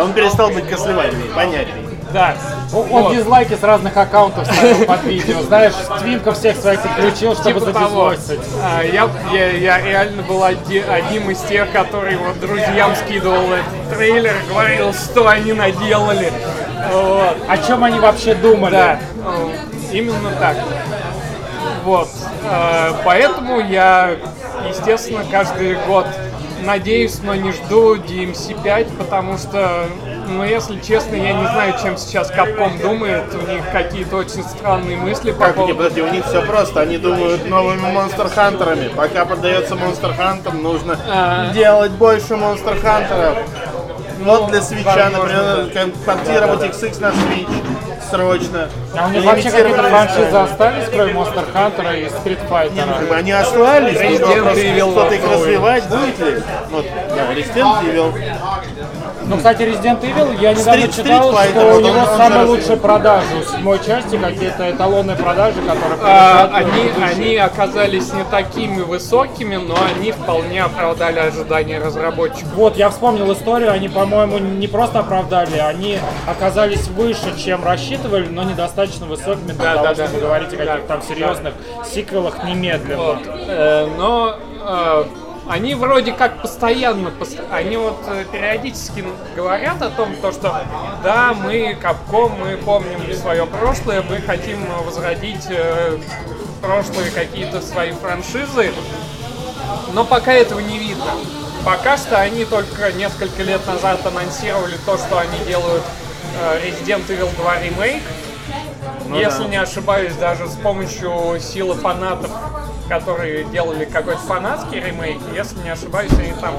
Он перестал быть кослевальный, понятней. Да. Он, он дизлайки с разных аккаунтов ставил под видео. Знаешь, твинков всех своих подключил, чтобы Типа того. задизлойсить. А, я, я, я реально был оди- одним из тех, который вот друзьям скидывал этот трейлер, говорил, что они наделали. Вот. О чем они вообще думали? Да, именно так. Вот. Э, Поэтому я, естественно, каждый год надеюсь, но не жду DMC 5, потому что, ну, если честно, я не знаю, чем сейчас Capcom думает. У них какие-то очень странные мысли по Как, поводу... подожди, у них все просто, они думают новыми Монстр Хантерами. Пока продается Монстр Хантер, нужно А. делать больше Монстр Хантеров. Вот для свеча, возможно, например, как портировать XX на Switch срочно. А у них вообще какие-то франшизы остались, кроме Monster Hunter и Street Как Fighter? бы они остались, но кто-то их развивать будет ли? Вот, да, Resident Evil. Ну, кстати, Resident Evil, я недавно Street- читал, Street что у него он- самые лучшие продажи у седьмой части, какие-то эталонные продажи, которые... А, они, они оказались не такими высокими, но они вполне оправдали ожидания разработчиков. Вот, я вспомнил историю, они, по-моему, не просто оправдали, они оказались выше, чем рассчитывали, но недостаточно высокими для Да, того, да, да. чтобы говорить о каких-то Да, там серьезных сиквелах немедленно. Вот. Э, но э, они вроде как постоянно, пос- они вот э, периодически говорят о том, то, что да, мы Capcom, мы помним свое прошлое, мы хотим возродить э, прошлые какие-то свои франшизы, но пока этого не видно. Пока что они только несколько лет назад анонсировали то, что они делают э, Resident Evil 2 ремейк. Если не ошибаюсь, даже с помощью силы фанатов, которые делали какой-то фанатский ремейк, если не ошибаюсь, они там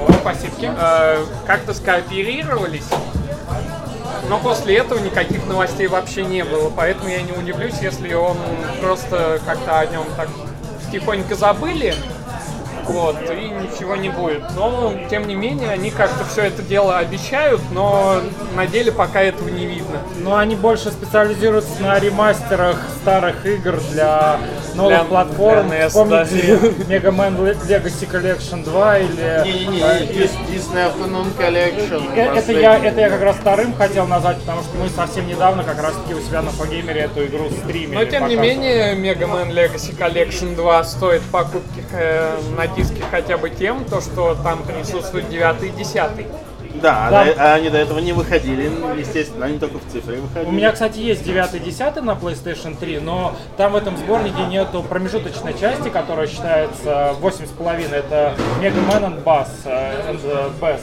э, как-то скооперировались. Но после этого никаких новостей вообще не было, поэтому я не удивлюсь, если он просто как-то о нем так тихонько забыли, вот, и ничего не будет. Но, тем не менее, они как-то все это дело обещают, но на деле пока этого не видно. Но они больше специализируются на ремастерах старых игр для новых Для- платформ. для NES, Вспомните <laughs> Mega Man Legacy Collection 2 или... Не-не-не, Dis- Disney Afternoon Collection. Это я, это я как раз вторым хотел назвать, потому что мы совсем недавно как раз таки у себя на Погеймере эту игру стримили. Но тем не показывали. менее, Mega Man Legacy Collection 2 стоит покупки э, на диске хотя бы тем, то, что там присутствует 9 и 10. Да, Да. до- а они до этого не выходили, естественно, они только в цифре выходили. У меня, кстати, есть 9 и 10 на PlayStation 3, но там в этом сборнике нету промежуточной части, которая считается 8,5. Это Mega Man and Bass э, and the Bass.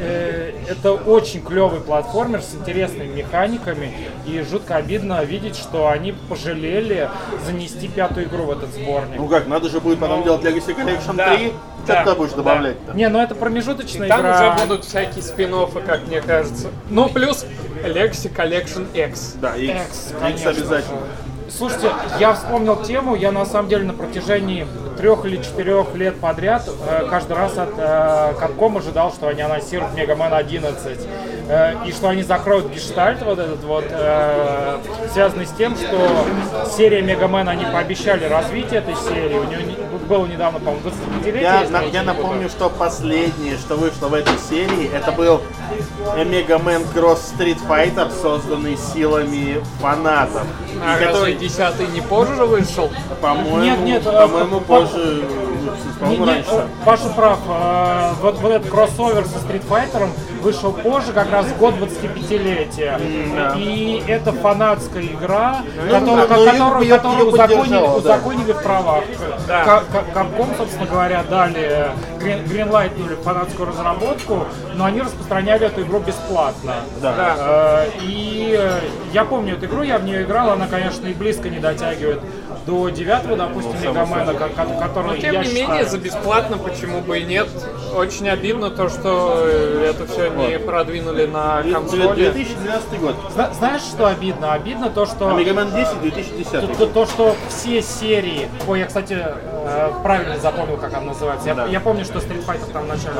Э, Это очень клевый платформер с интересными механиками, и жутко обидно видеть, что они пожалели занести пятую игру в этот сборник. Ну как, надо же будет потом делать Legacy Collection Да, 3. да, Что ты будешь да. добавлять-то? Не, ну это промежуточная Там игра. уже будут всякие спин как мне кажется. Ну, плюс Legacy Collection X. Да, X, X, X обязательно. Слушайте, я вспомнил тему, я на самом деле на протяжении трех или четырех лет подряд э, каждый раз от э, Capcom ожидал, что они анонсируют Mega Man 11. э, и что они закроют гештальт вот этот вот, э, связанный с тем, что серия Mega Man, они пообещали развитие этой серии. У нее не- было недавно, по-моему, 25-летие. Я, на- я напомню, что последнее, что вышло в этой серии, это был Mega Man Cross Street Fighter, созданный силами фанатов. А разве который, 10 не позже вышел? по-моему, Нет, нет, э, по-моему, по- позже, ну, Не- по-моему, не, раньше. э, Паша прав. э, Вот, вот этот кроссовер со Street Fighter вышел позже, как раз в год 25-летия. да. И это фанатская игра, Ну, которую, её- которую- её узаконили, поддержала, да. узаконили в правах. Да. Ка- ка- Capcom, собственно говоря, дали Greenlightнули фанатскую разработку, но они распространяли эту игру бесплатно. Да. Э, И э, я помню эту игру, я в нее играл, она, конечно, и близко не дотягивает до девятого, допустим, Мегамена, ко- который Но тем я не считаю- менее, за бесплатно почему бы и нет. Очень обидно то, что э, это все не продвинули на консоли. 2012 год. Зна- Знаешь, что обидно? Обидно то, что... А Man 10 2010 То, то- то, что все серии, ой, я, кстати, э, правильно запомнил, как она называется. Я, Да. я помню, что Street Fighter там вначале.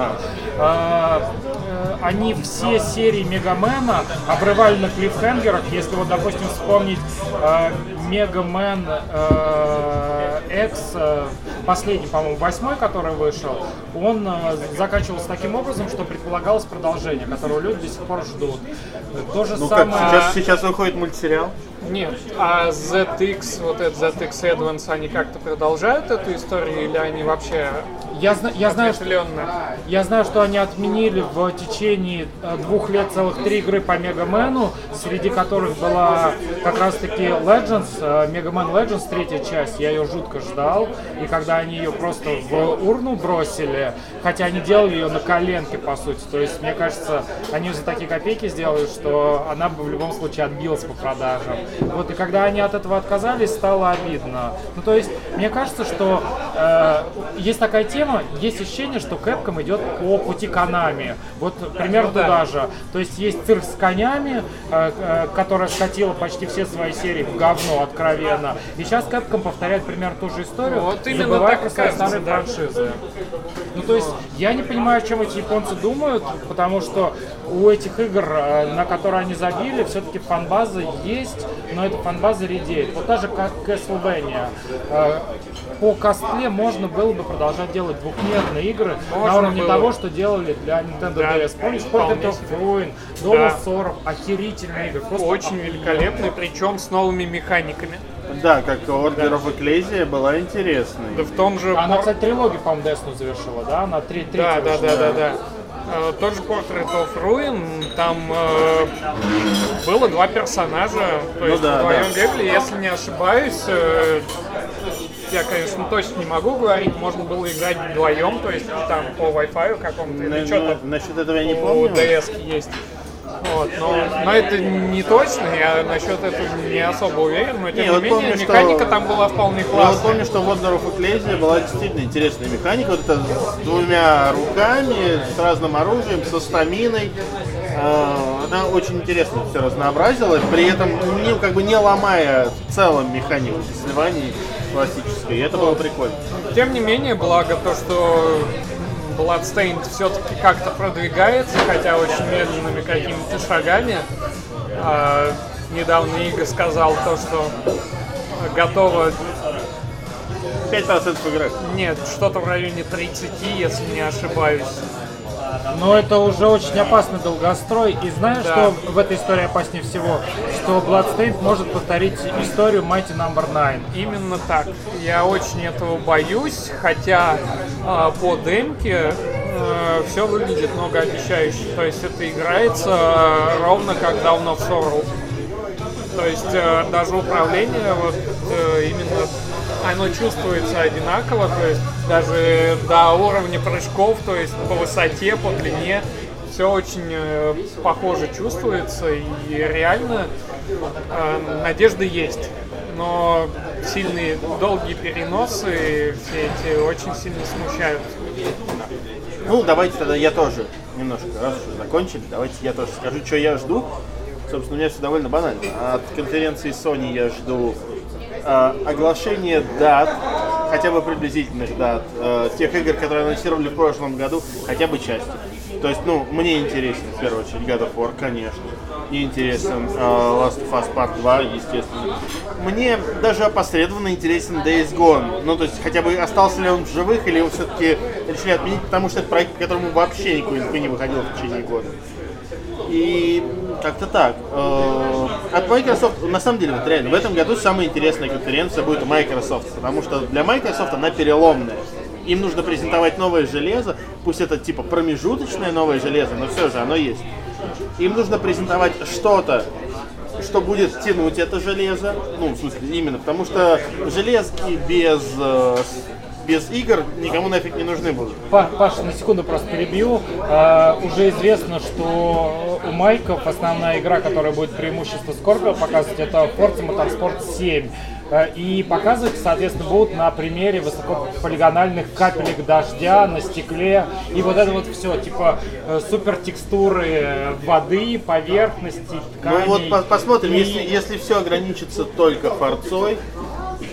Э, э, они все серии Мегамена обрывали на клиффхенгерах. Если вот, допустим, вспомнить э, Мега Мен э, X, э, последний, по-моему, восьмой, который вышел, он э, заканчивался таким образом, что предполагалось продолжение, которого люди до сих пор ждут. То же Ну как, самое... сейчас, сейчас выходит мультсериал. Нет, а ZX, вот этот ZX Advance, они как-то продолжают эту историю или они вообще Я, зна- я знаю, что? Я знаю, что они отменили в течение э, двух лет целых три игры по Мегамену, среди которых была как раз-таки Legends, э, Mega Man Legends, третья часть. Я ее жутко ждал. И когда они ее просто в урну бросили, хотя они делали ее на коленке, по сути. То есть, мне кажется, они за такие копейки сделали, что она бы в любом случае отбилась по продажам. Вот, и когда они от этого отказались, стало обидно. Ну, то есть, мне кажется, что э, есть такая тема, есть ощущение, что Capcom идет по пути Konami. Вот примерно Ну да. туда же. То есть есть цирк с конями, э, э, которая скатила почти все свои серии в говно откровенно. И сейчас Capcom повторяет примерно ту же историю, Вот именно забывая так про свои старые да. франшизы. Ну, то есть, я не понимаю, о чем эти японцы думают, потому что у этих игр, э, на которые они забили, все-таки фанбаза есть, но эта фанбаза редеет. Вот даже как Castlevania. По коспле можно было бы продолжать делать двухмерные игры на Можно уровне было. того, что делали для Nintendo Да, DS. Помнишь, Portrait of. Ruin, of Да. Sorrow, охерительные игры. Просто Очень великолепный, причем с новыми механиками. Да, как Order of Ecclesia была интересной. Да в том же... Она, кстати, трилогию, по-моему, Десну завершила, да? Она три, третья Да, да, да, да, да. Э, Тот же Portrait of Ruin, там э, было два персонажа, то Ну есть да, вдвоем да. бегали, если не ошибаюсь, э, я, конечно, точно не могу говорить, можно было играть вдвоем, то есть там по Wi-Fi какому-то, или что на- там насчет этого я не у помню. DS есть. Вот, но, но это не точно, я насчет этого не особо уверен, но тем Не, не, вот менее помню, что- механика там была вполне Я вот классная. помню, что в Order of Ecclesia была действительно интересная механика. Вот это с двумя руками, с разным оружием, со стаминой. Э, Она очень интересно все разнообразила, при этом не, как бы не ломая в целом механику Castlevania классической. И это было прикольно. Тем не менее, благо то, что Bloodstained все-таки как-то продвигается, хотя очень медленными какими-то шагами. А, недавно Ига сказал то, что готова 5% игрок. Нет, что-то в районе 30, если не ошибаюсь. Но это уже очень опасный долгострой. И знаешь, Да. что в этой истории опаснее всего? Что Bloodstained может повторить историю Mighty Number 9. Именно так. Я очень этого боюсь, хотя а, по демке все выглядит многообещающе. То есть это играется а, ровно как Down of Sorrow. То есть э, даже управление вот э, именно оно чувствуется одинаково, то есть даже до уровня прыжков, то есть по высоте, по длине, все очень э, похоже чувствуется и реально э, надежда есть. Но сильные долгие переносы все эти очень сильно смущают. Ну, давайте тогда я тоже немножко, раз уже закончили, давайте я тоже скажу, что я жду. Собственно, у меня все довольно банально. От конференции Sony я жду оглашение дат, хотя бы приблизительных дат, э, тех игр, которые анонсировали в прошлом году, хотя бы части. То есть, ну, мне интересен, в первую очередь, God of War, конечно. Мне интересен э, Last of Us Part 2, естественно. Мне даже опосредованно интересен Days Gone. Ну, то есть, хотя бы остался ли он в живых, или его все-таки решили отменить, потому что это проект, по которому вообще никакой не выходил в течение года. И как-то так. Э, От Microsoft, на самом деле, вот реально, в этом году самая интересная конференция будет у Microsoft, потому что для Microsoft она переломная. Им нужно презентовать новое железо, пусть это типа промежуточное новое железо, но все же оно есть. Им нужно презентовать что-то, что будет тянуть это железо, ну, в смысле, именно, потому что железки без, э, без игр никому нафиг не нужны будут. Па- Паша, на секунду просто перебью. А, уже известно, что у Майков основная игра, которая будет преимущество Скорпио показывать, это Forza Motorsport 7. А, И показывать, соответственно, будут на примере высокополигональных капелек дождя на стекле. И вот это вот все, типа э, супер текстуры воды, поверхности, Ну тканей. вот по- посмотрим, И- если, если все ограничится только форцой,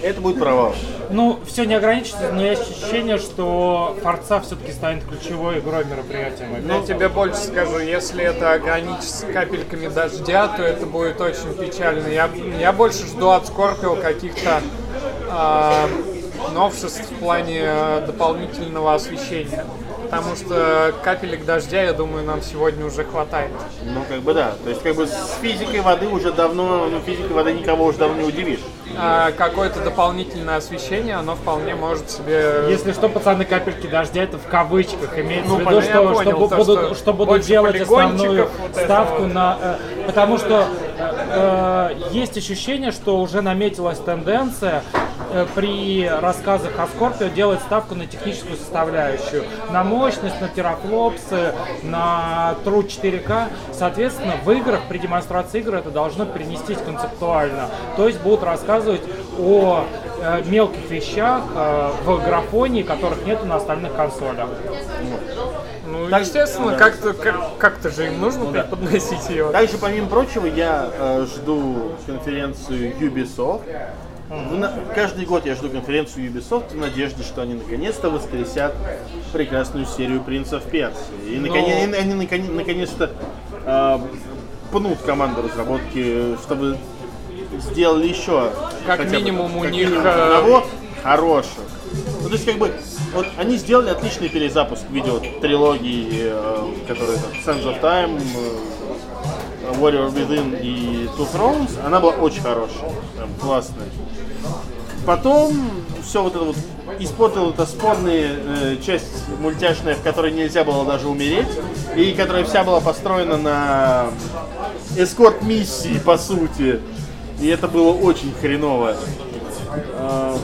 это будет провал. Ну, все не ограничится, но есть ощущение, что Форца все-таки станет ключевой игрой мероприятия. Я тебе больше скажу, если это ограничится капельками дождя, то это будет очень печально. Я, я больше жду от Скорпио каких-то а, новшеств в плане э, дополнительного освещения. Потому что капелек дождя, я думаю, нам сегодня уже хватает. Ну, как бы да. То есть, как бы с физикой воды уже давно, ну, физикой воды никого уже давно не удивишь. А какое-то дополнительное освещение, оно вполне может себе... Если что, пацаны, капельки дождя это в кавычках имеется Ну, в виду, понятно, что, понял, что, то, будут, что что будут делать основную вот ставку вот. на... э, потому что э, э, есть ощущение, что уже наметилась тенденция при рассказах о Скорпио делать ставку на техническую составляющую, на мощность, на терафлопсы, на True 4K. Соответственно, в играх, при демонстрации игр это должно перенестись концептуально. То есть будут рассказывать о э, мелких вещах э, в графоне, которых нет на остальных консолях. Ну, Так, естественно, да. как-то как, как-то же им нужно да. преподносить ее. Также, помимо прочего, я э, жду конференцию Ubisoft. В Каждый год я жду конференцию Ubisoft в надежде, что они наконец-то воскресят прекрасную серию принцев Персии. И, наконец- и они наконец- наконец-то э, пнут команду разработки, чтобы сделали еще Как хотя бы- минимум у как них, минимум э, одного хороших. Ну, то есть, как бы, вот они сделали отличный перезапуск видео трилогии, э, которые там Sands of Time, э, Warrior Within и Two Thrones. Она была очень хорошая, прям классная. Потом все вот это вот испортила эта спорная э, часть мультяшная, в которой нельзя было даже умереть, и которая вся была построена на эскорт-миссии, по сути. И это было очень хреново. А,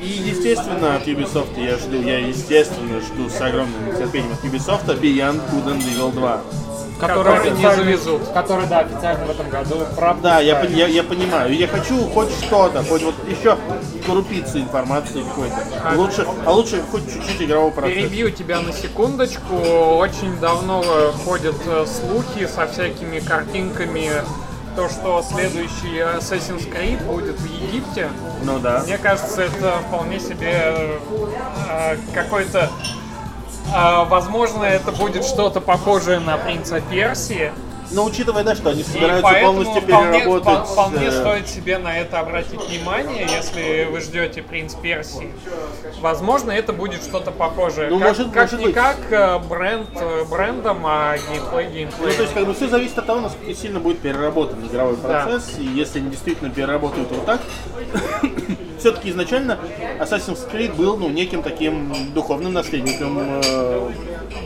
И, естественно, от Ubisoft я жду, я, естественно, жду с огромным нетерпением от Ubisoft Beyond Good and Evil 2. Которые не официально- завезут. Который, да, официально в этом году. Правда, Да, я, я, я понимаю. Я хочу хоть что-то, хоть вот еще крупицы информации какой-то. Лучше, а лучше хоть чуть-чуть игрового процесса. Перебью тебя на секундочку. Очень давно э, ходят э, слухи со всякими картинками, то, что следующий Assassin's Creed будет в Египте. Ну да. Мне кажется, это вполне себе э, какой-то... э, возможно, это будет что-то похожее на Принца Персии. Но учитывая, да, что они собираются полностью вполне, переработать... вполне э, стоит себе на это обратить внимание, если вы ждете «Принц Персии». Возможно, это будет что-то похожее. Ну, как, может- как может не быть. как э, бренд э, брендом, а геймплей Ну, геймплеем. то есть, как бы все зависит от того, насколько сильно будет переработан игровой Да. процесс. И если они действительно переработают его так, все-таки изначально Assassin's Creed был ну, неким таким духовным наследником э,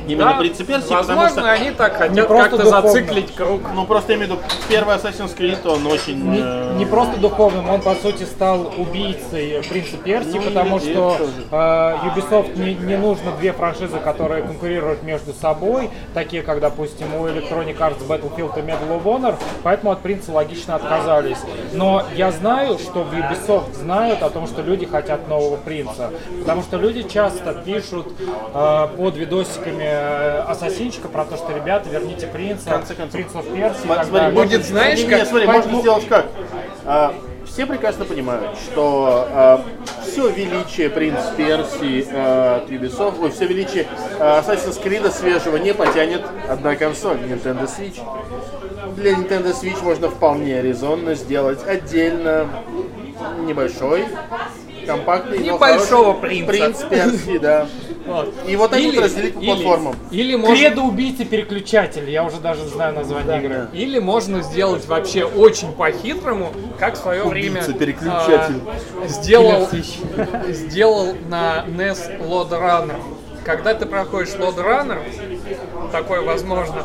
именно Да, «Принца Персии», потому возможно, что они так хотят просто как-то зациклить круг. Ну, просто имею в виду, первый Assassin's Creed, он очень... Не, э, не просто духовным, он по сути стал убийцей принца Персии, Ну, потому что э, Ubisoft не, не нужно две франшизы, которые конкурируют между собой, такие как, допустим, у Electronic Arts Battlefield и Medal of Honor, поэтому от принца логично отказались. Но я знаю, что в Ubisoft знают о том, что люди хотят нового принца, потому что люди часто пишут э, под видосиками э, Ассасинчика про то, что ребята, верните принца, конце концов. принц of Persia и Сма- так смотри, далее. Будет, знаешь, как- смотри, поэтому- можно сделать как? А, все прекрасно понимают, что все величие Принц Персии от Ubisoft, ой, все величие э, Assassin's Creed свежего не потянет одна консоль, Nintendo Switch. Для Nintendo Switch можно вполне резонно сделать отдельно небольшой, компактный, Небольшого принца. Принц Персии, да. Вот. И вот так вот разделить по или- платформам. Или можно, Кредо убийцы переключатель, я уже даже знаю название игры. или можно сделать вообще очень по-хитрому, как в свое время переключатель. а, сделал, сделал на NES Load Runner. Когда ты проходишь Load Runner, такое возможно,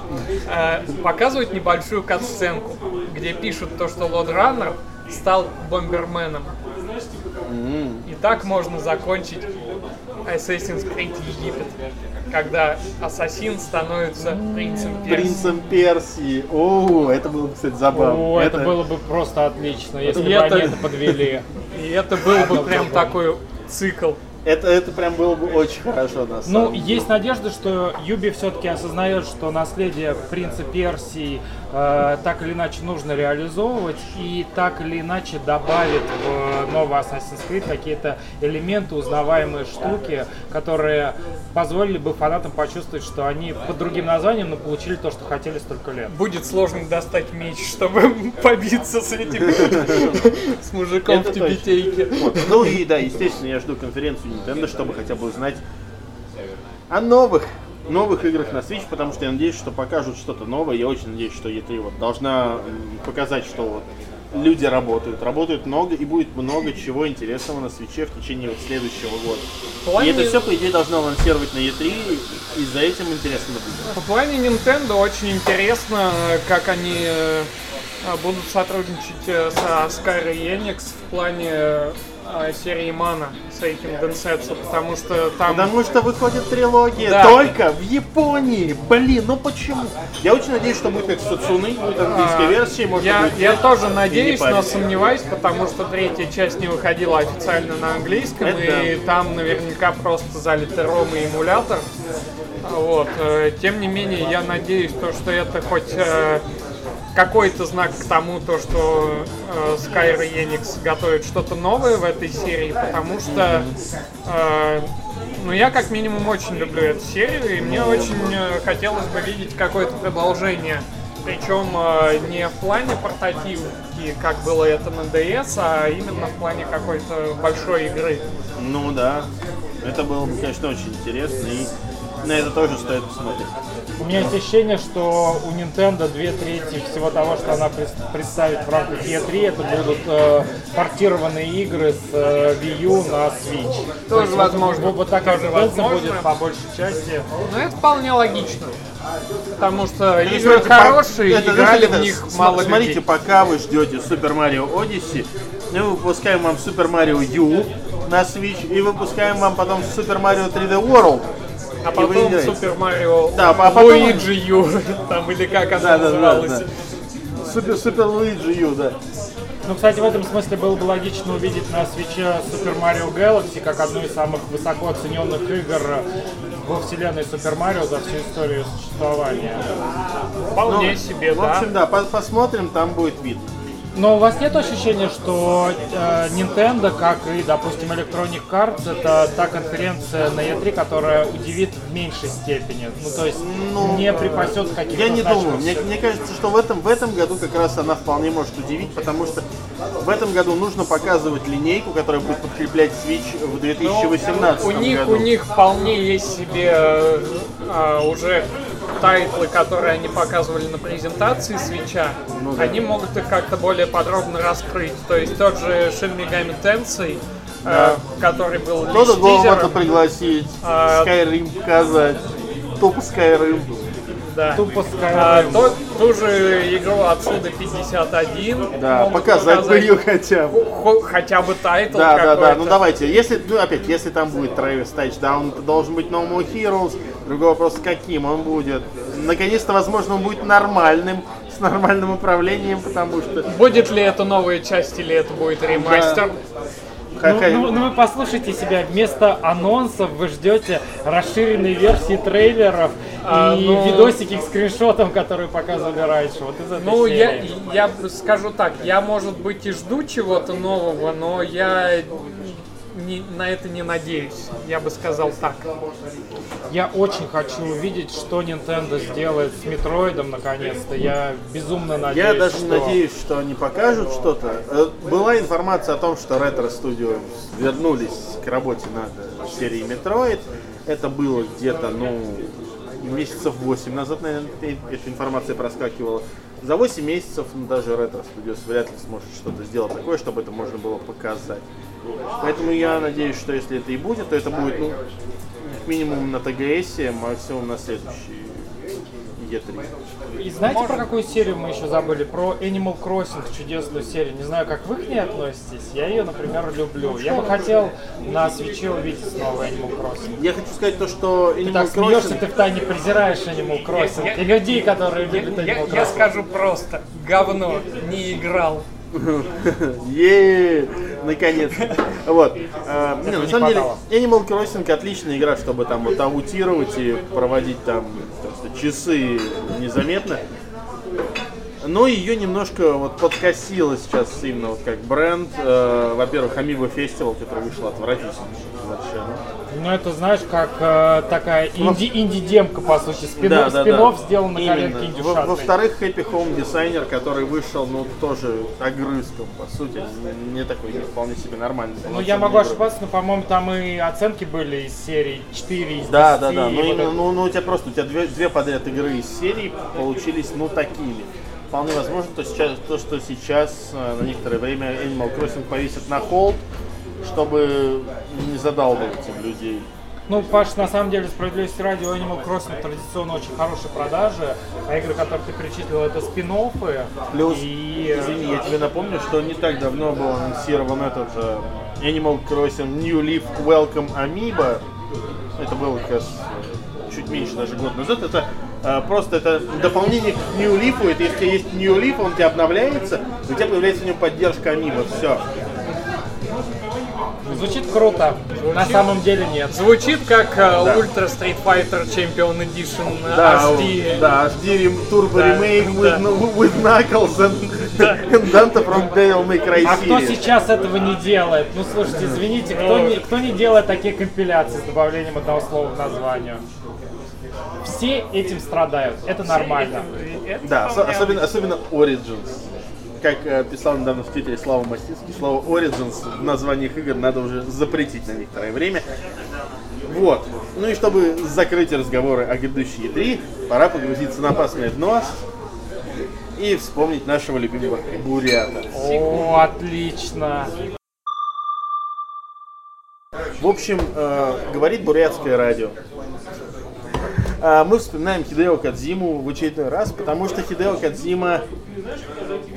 э, показывают небольшую кат-сценку, где пишут то, что Load Runner стал бомберменом. И так можно закончить Assassin's Creed Египет, когда ассасин становится принцем Персии. Принцем Персии. О, это было, бы, кстати, забавно. О, это было бы просто отлично, если И бы это- они это подвели. И это был бы прям такой цикл. Это, это прям было бы очень хорошо, на самом Ну, деле. есть надежда, что Юби все-таки осознает, что наследие принца Персии э, так или иначе нужно реализовывать и так или иначе добавит в новый Assassin's Creed какие-то элементы, узнаваемые штуки, которые позволили бы фанатам почувствовать, что они под другим названием, но получили то, что хотели столько лет. Будет сложно достать меч, чтобы <laughs> побиться с этим, <laughs> с мужиком Это в тюбетейке. Вот. Ну и да, естественно, я жду конференцию Nintendo, чтобы хотя бы узнать о новых новых играх на Switch, потому что я надеюсь, что покажут что-то новое. Я очень надеюсь, что E3 вот должна показать, что вот люди работают, работают много и будет много чего интересного на свече в течение вот следующего года. В плане- И это все, по идее, должно анонсировать на E3, и за этим интересно наблюдать. По плане Nintendo очень интересно, как они э, будут сотрудничать э, со Square Enix в плане э, серии Mana с этим Densetsu, потому что там... Потому что выходит трилогия Да. только в Японии. Блин, ну почему? Я очень надеюсь, что будет Сацуны, будет английская версия, может Я, быть. я тоже И надеюсь, но сомневаюсь, потому что третья часть не выходила официально на английском, Это и там наверняка просто залитый ром и эмулятор. Вот. э, Тем не менее, я надеюсь, то, что это хоть какой-то знак к тому, то, что э, Square Enix готовит что-то новое в этой серии, потому что э, ну, я как минимум очень люблю эту серию, и мне очень э, хотелось бы видеть какое-то продолжение. Причем э, не в плане портативки, как было это на DS, а именно в плане какой-то большой игры. Ну да. Это было бы, конечно, очень интересно. И на это тоже стоит посмотреть. У меня есть ощущение, что у Nintendo две трети всего того, что она пред- представит в рамках E3, это будут э, портированные игры с э, Wii U на Switch. Тоже То есть возможно. Вот, вот такая Тоже возможно. будет по большей части. Но это вполне логично. Потому что Это, игры хорошие, это, играли знаете, в это, них см- мало Смотрите, людей. пока вы ждете Super Mario Odyssey, мы выпускаем вам Super Mario U на Switch и выпускаем вам потом Super Mario 3D World. А потом. Супер Марио Да, а потом- Луиджи Ю, <laughs> там или как она Да, да, да, называлась. да. Супер, Супер Luigi U, да. Ну, кстати, в этом смысле было бы логично увидеть на свече Super Mario Galaxy как одну из самых высоко оцененных игр во вселенной Super Mario за всю историю существования. Вполне Ну, себе, в да. общем, да, по- посмотрим, там будет видно. Но у вас нет ощущения, что э, Nintendo, как и, допустим, Electronic Arts, это та конференция на E3, которая удивит в меньшей степени? Ну, то есть Ну, не припасет каких-то Я не думаю. Мне, мне кажется, что в этом, в этом году как раз она вполне может удивить, потому что в этом году нужно показывать линейку, которая будет подкреплять Switch в 2018 Ну, У них, году. у них вполне есть себе э, а, уже title ы, которые они показывали на презентации Switch а. Ну да. Они могут их как-то более подробно раскрыть. То есть тот же Shin Megami Tensei, э, который был Кто-то тизером, пригласить, А, Skyrim показать, тупо Skyrim. Да. Тупо А, Skyrim. то- ту же игру от Suda51. Да, могут показать бы ее хотя бы. Хо- хотя бы title Да, да, да, ну давайте, если, ну опять, если там будет Travis Touchdown, это должен быть No More Heroes, другой вопрос, каким он будет. Наконец-то, возможно, он будет нормальным, с нормальным управлением, потому что... Будет ли это новая часть или это будет ремастер? Ну, какая- ну, ну вы послушайте себя, вместо анонсов вы ждете расширенной версии трейлеров А, и ну- видосики к скриншотам, которые показывали раньше. Вот из этой Ну, я, серии. я б- скажу так, я, может быть, и жду чего-то нового, но я не- на это не надеюсь. Я бы сказал так. Я очень хочу увидеть, что Nintendo сделает с Метроидом наконец-то. Я безумно надеюсь, Я даже что... надеюсь, что они покажут что-то. Э, Была информация о том, что Retro Studios вернулись к работе над серией Metroid. Это было где-то, ну, месяцев 8 назад, наверное, эта информация проскакивала. За 8 месяцев ну, даже Retro Studios вряд ли сможет что-то сделать такое, чтобы это можно было показать. Поэтому я надеюсь, что если это и будет, то это будет, ну, минимум на ТГС, максимум на следующий E3. И знаете, про какую серию мы еще забыли? Про Animal Crossing, чудесную серию. Не знаю, как вы к ней относитесь. Я ее, например, люблю. Я бы хотел на свече увидеть снова Animal Crossing. Я хочу сказать то, что Ты Animal так смеешься, Crossing... ты в тайне презираешь Animal Crossing. Я- И людей, которые Я, любят я- Animal я Crossing. скажу просто, говно, не играл. <laughs> е наконец. Вот. А, не, на не самом деле, хватало. Animal Crossing отличная игра, чтобы там вот аутировать и проводить там просто часы незаметно. Но ее немножко вот подкосило сейчас именно вот как бренд. Э, во-первых, Amiibo Festival, который вышел отвратительно совершенно. Ну, это, знаешь, как э, такая инди- инди-демка, по сути. Спин- спин-офф сделан на коленке Во- индюшатной. Во-вторых, Happy Home Designer, который вышел, ну, тоже огрызком, по сути, не, такой, не вполне себе нормальный. Ну, я могу ошибаться, но, по-моему, там и оценки были из серии 4 из 10. Да, да, да. и Ну, именно, ну, ну, у тебя просто, у тебя две, две подряд игры из серии получились, ну, такими. Вполне возможно, то, сейчас, то, что сейчас э, на некоторое время Animal Crossing повесит на холд, чтобы не задалбывать им людей. Ну, Паш, на самом деле, справедливости ради, у Animal Crossing традиционно очень хорошие продажи, а игры, которые ты перечислил, это спин Плюс, и... извини, я тебе напомню, что не так давно был анонсирован этот же Animal Crossing New Leaf Welcome Amiibo. Это было как раз чуть меньше даже год назад. Это э, просто это дополнение к New Leaf. Это если есть New Leaf, он у тебя обновляется, у тебя появляется в нем поддержка Amiibo. Все. Звучит круто, на самом деле нет. Звучит как э, Ultra Street Fighter Champion Edition э, Да, HD. да, HD Turbo Да, Remake with, да. no- with Knuckles and, <laughs> <laughs> and Dante from Devil May Cry А кто сейчас этого не делает? Ну, слушайте, извините, кто не, кто не делает такие компиляции с добавлением одного слова в название? Все этим страдают, это нормально. Это Да, особенно, особенно Origins. Как э, писал недавно в Твиттере Слава Мастинский, слово Origins в названиях игр надо уже запретить на некоторое время. Вот. Ну и чтобы закрыть разговоры о грядущей E3, пора погрузиться на опасное дно и вспомнить нашего любимого Бурята. О, отлично. В общем, э, говорит бурятское радио. А мы вспоминаем Хидео Кадзиму в очередной раз, потому что Хидео Кадзима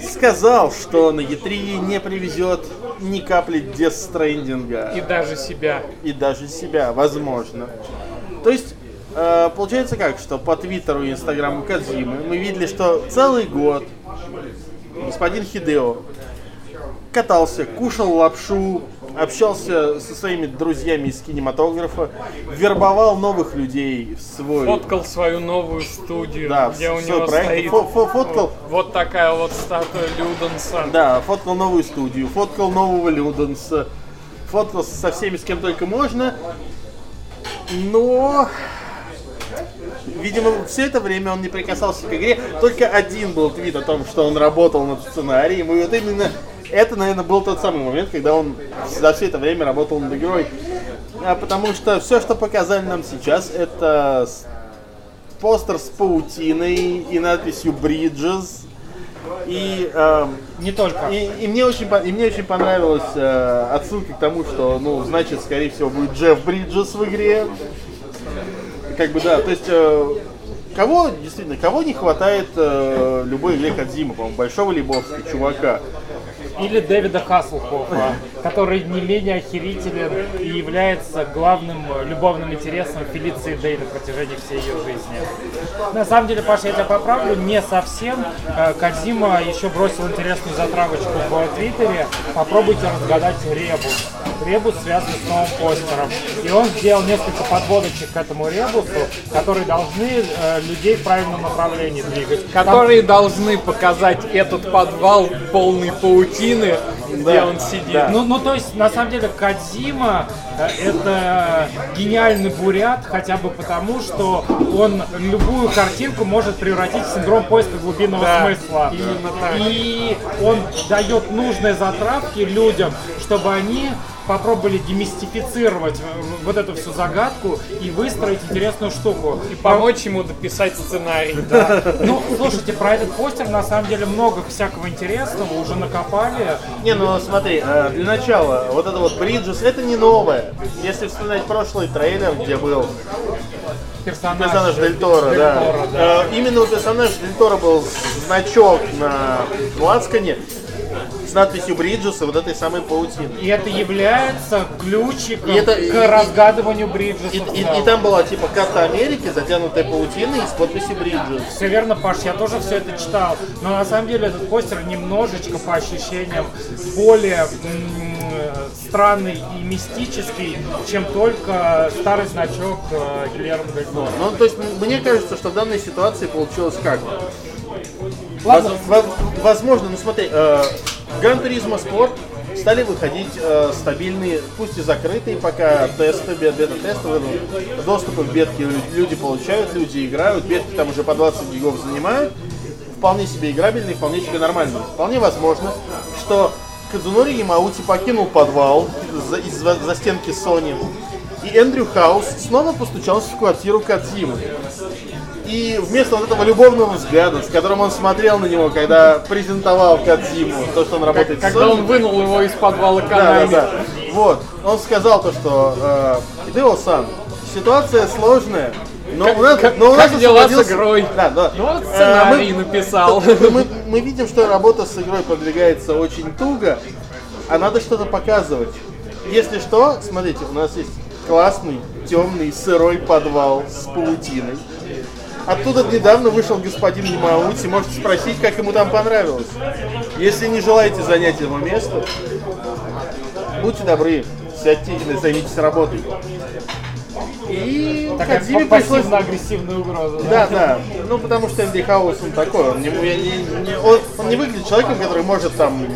сказал, что на E3 не привезет ни капли Stranding. И даже себя. и даже себя, возможно. То есть, э, получается как, что по Твиттеру и Инстаграму Кадзимы мы видели, что целый год господин Хидео катался, кушал лапшу, общался со своими друзьями из кинематографа, вербовал новых людей в свой... Фоткал свою новую студию, Да, где у него проект. стоит Фо- фо- фоткал. вот такая вот статуя Люденса. Да, фоткал новую студию, фоткал нового Люденса, фоткал со всеми, с кем только можно. Но, видимо, все это время он не прикасался к игре. Только один был твит о том, что он работал над сценарием. И вот именно это, наверное, был тот самый момент, когда он за все это время работал над игрой. А потому что все, что показали нам сейчас, это постер с паутиной и надписью Bridges. И эм, Не только. и, и мне очень и мне очень понравилась э, отсылка к тому, что, ну, значит, скорее всего, будет Джефф Бриджес в игре. Как бы да, то есть э, кого действительно, кого не хватает э, любой игре Кодзима, по-моему, большого либовского чувака. Или Дэвида Хаслхофа, который не менее охерителен и является главным любовным интересом Фелиции Дэй на протяжении всей ее жизни. На самом деле, Паша, я тебя поправлю, не совсем. Э, Кодзима еще бросил интересную затравочку в Твиттере. Попробуйте разгадать ребус. Ребус связан с новым постером. И он сделал несколько подводочек к этому ребусу, которые должны э, людей в правильном направлении двигать. Там- Которые должны показать этот подвал полный паутины, где Да, он сидит. да. Ну, ну, то есть, на самом деле, Кадзима э, это гениальный бурят, хотя бы потому, что он любую картинку может превратить в синдром поиска глубинного Да, смысла. именно так. И он дает нужные затравки людям, чтобы они попробовали демистифицировать э, вот эту всю загадку и выстроить интересную штуку. И помочь ему дописать сценарий. <laughs> Ну, слушайте, про этот постер на самом деле много всякого интересного уже накопали. Не, ну смотри, э, для начала, вот это вот Bridges, это не новое. Если вспоминать прошлый трейлер, где был Персонаж, персонаж Дель Торо, Дель да. Торо, да. Э, Именно у персонажа Дель Торо был значок на лацкане с надписью Бриджес и вот этой самой паутины. И это является ключиком И это- к и- разгадыванию Бриджеса. И, и- и там была типа карта Америки, затянутая паутиной и с подписью Бриджес. Все верно, Паш, я тоже все это читал. Но на самом деле этот постер немножечко по ощущениям более странный и мистический, чем только старый значок э, Гильермо Дель Торо. Ну, то есть мне кажется, что в данной ситуации получилось как? Ладно, Воз- во- возможно, ну смотри, э, Гран Туризмо Спорт стали выходить э, стабильные, пусть и закрытые пока тесты, бе- бета-тесты, доступы в бетки лю- люди получают, люди играют, бетки там уже по 20 гигов занимают, вполне себе играбельные, вполне себе нормальные. Вполне возможно, что Кадзунори Ямаути покинул подвал за, из за, за стенки Sony, и Эндрю Хаус снова постучался в квартиру Кадзимы. И вместо вот этого любовного взгляда, с которым он смотрел на него, когда презентовал Кадзиму, то, что он работает с Когда он вынул его из подвала да, да, Канами. да. Вот. Он сказал то, что э, Хидео-сан, ситуация сложная, но Как- у нас, как- но у нас как дела с игрой? Да, да. Ну вот Э, сценарий мы- написал. <laughs> мы, мы видим, что работа с игрой продвигается очень туго, а надо что-то показывать. Если что, смотрите, у нас есть классный, темный, сырой подвал с паутиной. Оттуда недавно вышел господин Ямаути, можете спросить, как ему там понравилось. Если не желаете занять его место, будьте добры, сядьте и займитесь работой. И такая Кодзиме пришлось... пассивно-агрессивная угроза. Да, да. Ну, потому что Энди Хаус, он такой, он не, не- не- он, он не выглядит человеком, который может там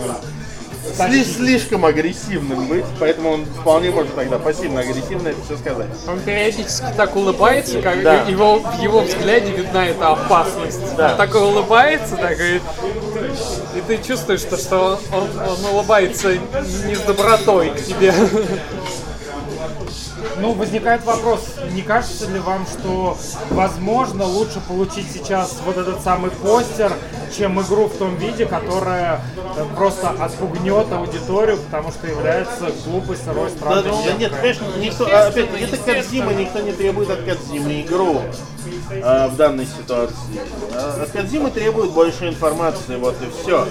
сли- слишком агрессивным быть, поэтому он вполне может тогда пассивно-агрессивно это все сказать. Он периодически так улыбается, как Да. его, в его взгляде видна эта опасность. Да. Он такой улыбается, так и, и ты чувствуешь, что, что он, он улыбается не с добротой к тебе. Ну, возникает вопрос, не кажется ли вам, что, возможно, лучше получить сейчас вот этот самый постер, чем игру в том виде, которая э, просто отпугнет аудиторию, потому что является глупой, сырой, Да, странной да девкой? нет, конечно, никто, а, опять, это Кадзима, никто не требует от Кадзимы игру а, в данной ситуации. А, от Кадзимы требует больше информации, вот и все.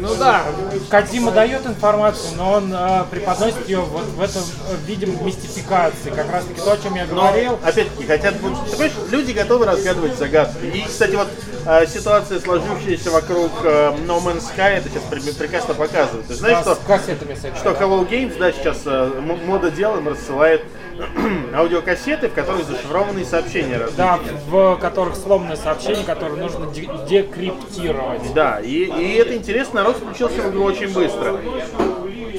Ну да, Кадзима дает информацию, но он э, преподносит ее вот в этом виде мистификации. Как раз таки то, о чем я говорил. опять-таки, хотят... Ты понимаешь, люди готовы разгадывать загадки. И, кстати, вот э, ситуация, сложившаяся вокруг э, No Man's Sky, это сейчас пре- прекрасно показывает. Ты знаешь, что кассетами с этими. что Hello Games, да, сейчас э, мода дела им рассылает <clears throat> аудиокассеты, в которых зашифрованные сообщения разные. Да, в которых сломанные сообщения, которые нужно де- декриптировать. Да, и, и это интересно, народ включился в игру очень быстро.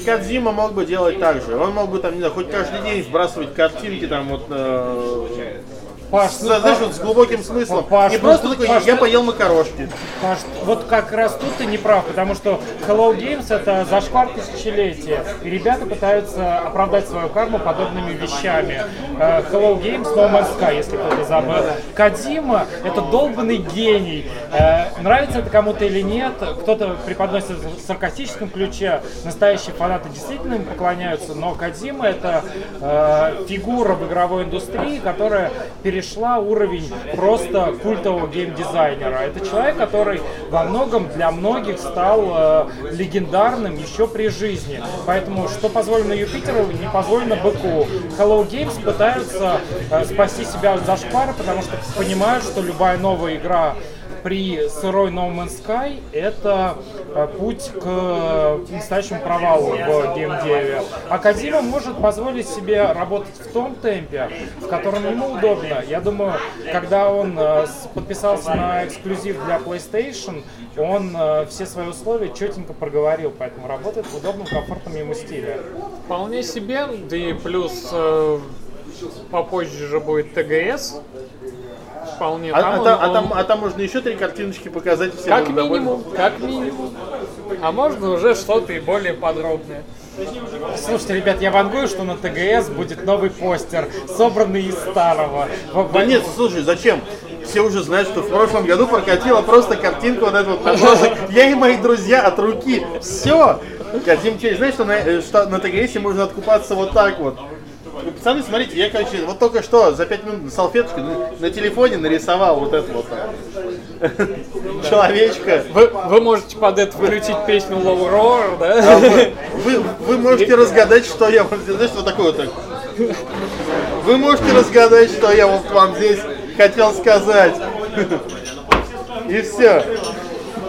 Кадзима мог бы делать так же. Он мог бы там, не знаю, хоть каждый день сбрасывать картинки там вот э, Паш, ну, знаешь, вот с глубоким смыслом. Паш, не ну просто тут, такой, Паш, я ну- поел макарошки. Паш, вот как раз тут ты не прав, потому что Hello Games это зашквар тысячелетия, и ребята пытаются оправдать свою карму подобными вещами. Э, Hello Games, No Man's Sky, если кто-то забыл. Кадима это долбанный гений. Э, Нравится это кому-то или нет, кто-то преподносит в саркастическом ключе, настоящие фанаты действительно им поклоняются, но Кадима это э, фигура в игровой индустрии, которая перешла уровень просто культового геймдизайнера. Это человек, который во многом для многих стал э, легендарным еще при жизни. Поэтому что позволено Юпитеру, не позволено быку. Hello Games пытаются э, спасти себя от зашквара, потому что понимают, что любая новая игра при сырой No Man's Sky это э, путь к э, настоящему провалу в геймдеве. А Кадима может позволить себе работать в том темпе, в котором ему удобно. Я думаю, когда он э, подписался на эксклюзив для PlayStation, он все свои условия четенько проговорил, поэтому работает в удобном, комфортном ему стиле. Вполне себе, да и плюс попозже же будет ТГС. Вполне А, там, а он- там, а он- там- а там можно еще три картиночки показать, и все как будут довольны. минимум, как минимум. А можно уже что-то и более подробное. Слушайте, ребят, я вангую, что на ТГС будет новый постер, собранный из старого. Да нет, слушай, зачем? Все уже знают, что в прошлом году прокатила просто картинка вот эта вот. <laughs> Я и мои друзья от руки. Все. Кадим Чей, знаешь, что на, э, что на ТГСе можно откупаться вот так вот. Ну, Пацаны, смотрите, я, короче, вот только что за 5 минут на салфеточке на, на телефоне нарисовал вот это вот <laughs> человечка. Вы, вы можете под это включить песню Low Roar, да? А вы, вы, вы можете разгадать, что я... Знаешь, вот такой вот так. Вы можете разгадать, что я вот вам здесь хотел сказать. <laughs> И все.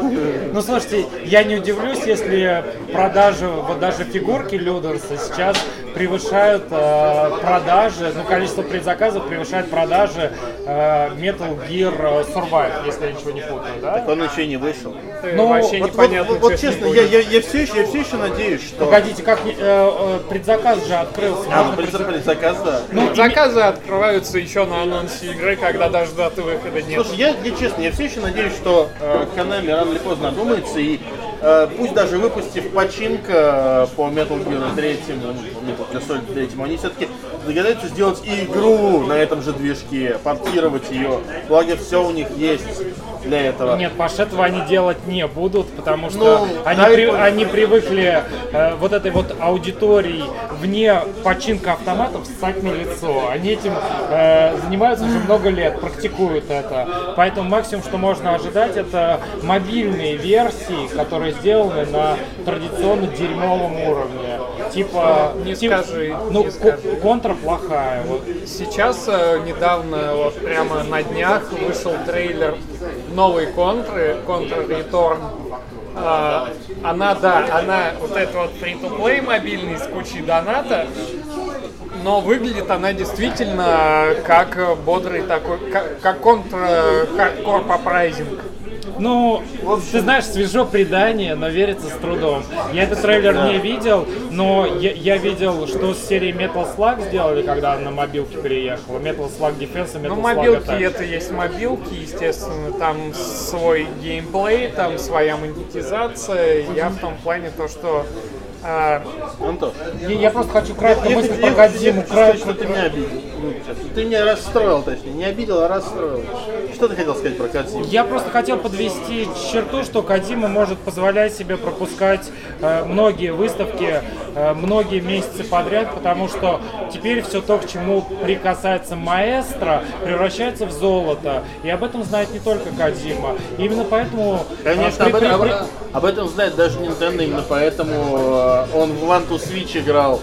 <laughs> Ну слушайте, я не удивлюсь, если продажи, вот даже фигурки Люденса сейчас превышают э, продажи, ну количество предзаказов превышает продажи э, Metal Gear Survive, если я ничего не путаю, да? Он еще не вышел. Ты Ну, вообще Вот, вот- непонятно, вот- вот ним честно, я, я, я, все еще, я все еще надеюсь, что... Погодите, как э, э, предзаказ же открылся. А, Можно ну, предза- предзаказ, да. Ну, Заказы открываются еще на анонсе игры, когда даже даты выхода нет. Слушай, я, я честно, я все еще надеюсь, что э, Konami рано или поздно одумается и пусть даже выпустив починка э, по Metal Gear 3, ну, по Metal Gear Solid 3, они все-таки догадаются сделать и игру на этом же движке, портировать ее. Благо все у них есть для этого. Нет, Паш, этого они делать не будут, потому что Ну, они, при- они привыкли э, вот этой вот аудитории вне починка автоматов ссать на лицо. Они этим э, занимаются уже много лет, практикуют это. Поэтому максимум, что можно ожидать, это мобильные версии, которые сделаны на традиционно дерьмовом уровне. Типа... Не тип- скажи, Ну, не ко- скажи. контра плохая. Вот. Сейчас э, недавно, вот прямо на днях, вышел трейлер новой контры, Contra Return. А, она, да, она вот это вот free-to-play мобильный с кучей доната, но выглядит она действительно как бодрый такой, как, как контра хардкор попрайзинг. Ну, ты знаешь, свежо предание, но верится с трудом. Я этот трейлер не видел, но я, я видел, что с серией Metal Slug сделали, когда на мобилке переехала. Metal Slug Defense и Metal Ну, Slug мобилки Attack. это есть мобилки, естественно, там свой геймплей, там своя монетизация. Я в том плане то, что а, Антон, Я, я просто хочу кратко мысль я Кодзиму. сказать, что ты меня обидел. Ну, сейчас. Ты меня расстроил, точнее. Не обидел, а расстроил. Что ты хотел сказать про Кадзиму? Я просто хотел подвести черту, что Кадима может позволять себе пропускать э, многие выставки э, многие месяцы подряд, потому что теперь все то, к чему прикасается маэстро, превращается в золото. И об этом знает не только Кадима. Именно поэтому... э, Конечно, при- об этом, при- об, об этом знает даже Nintendo, именно поэтому э, он в One Switch играл.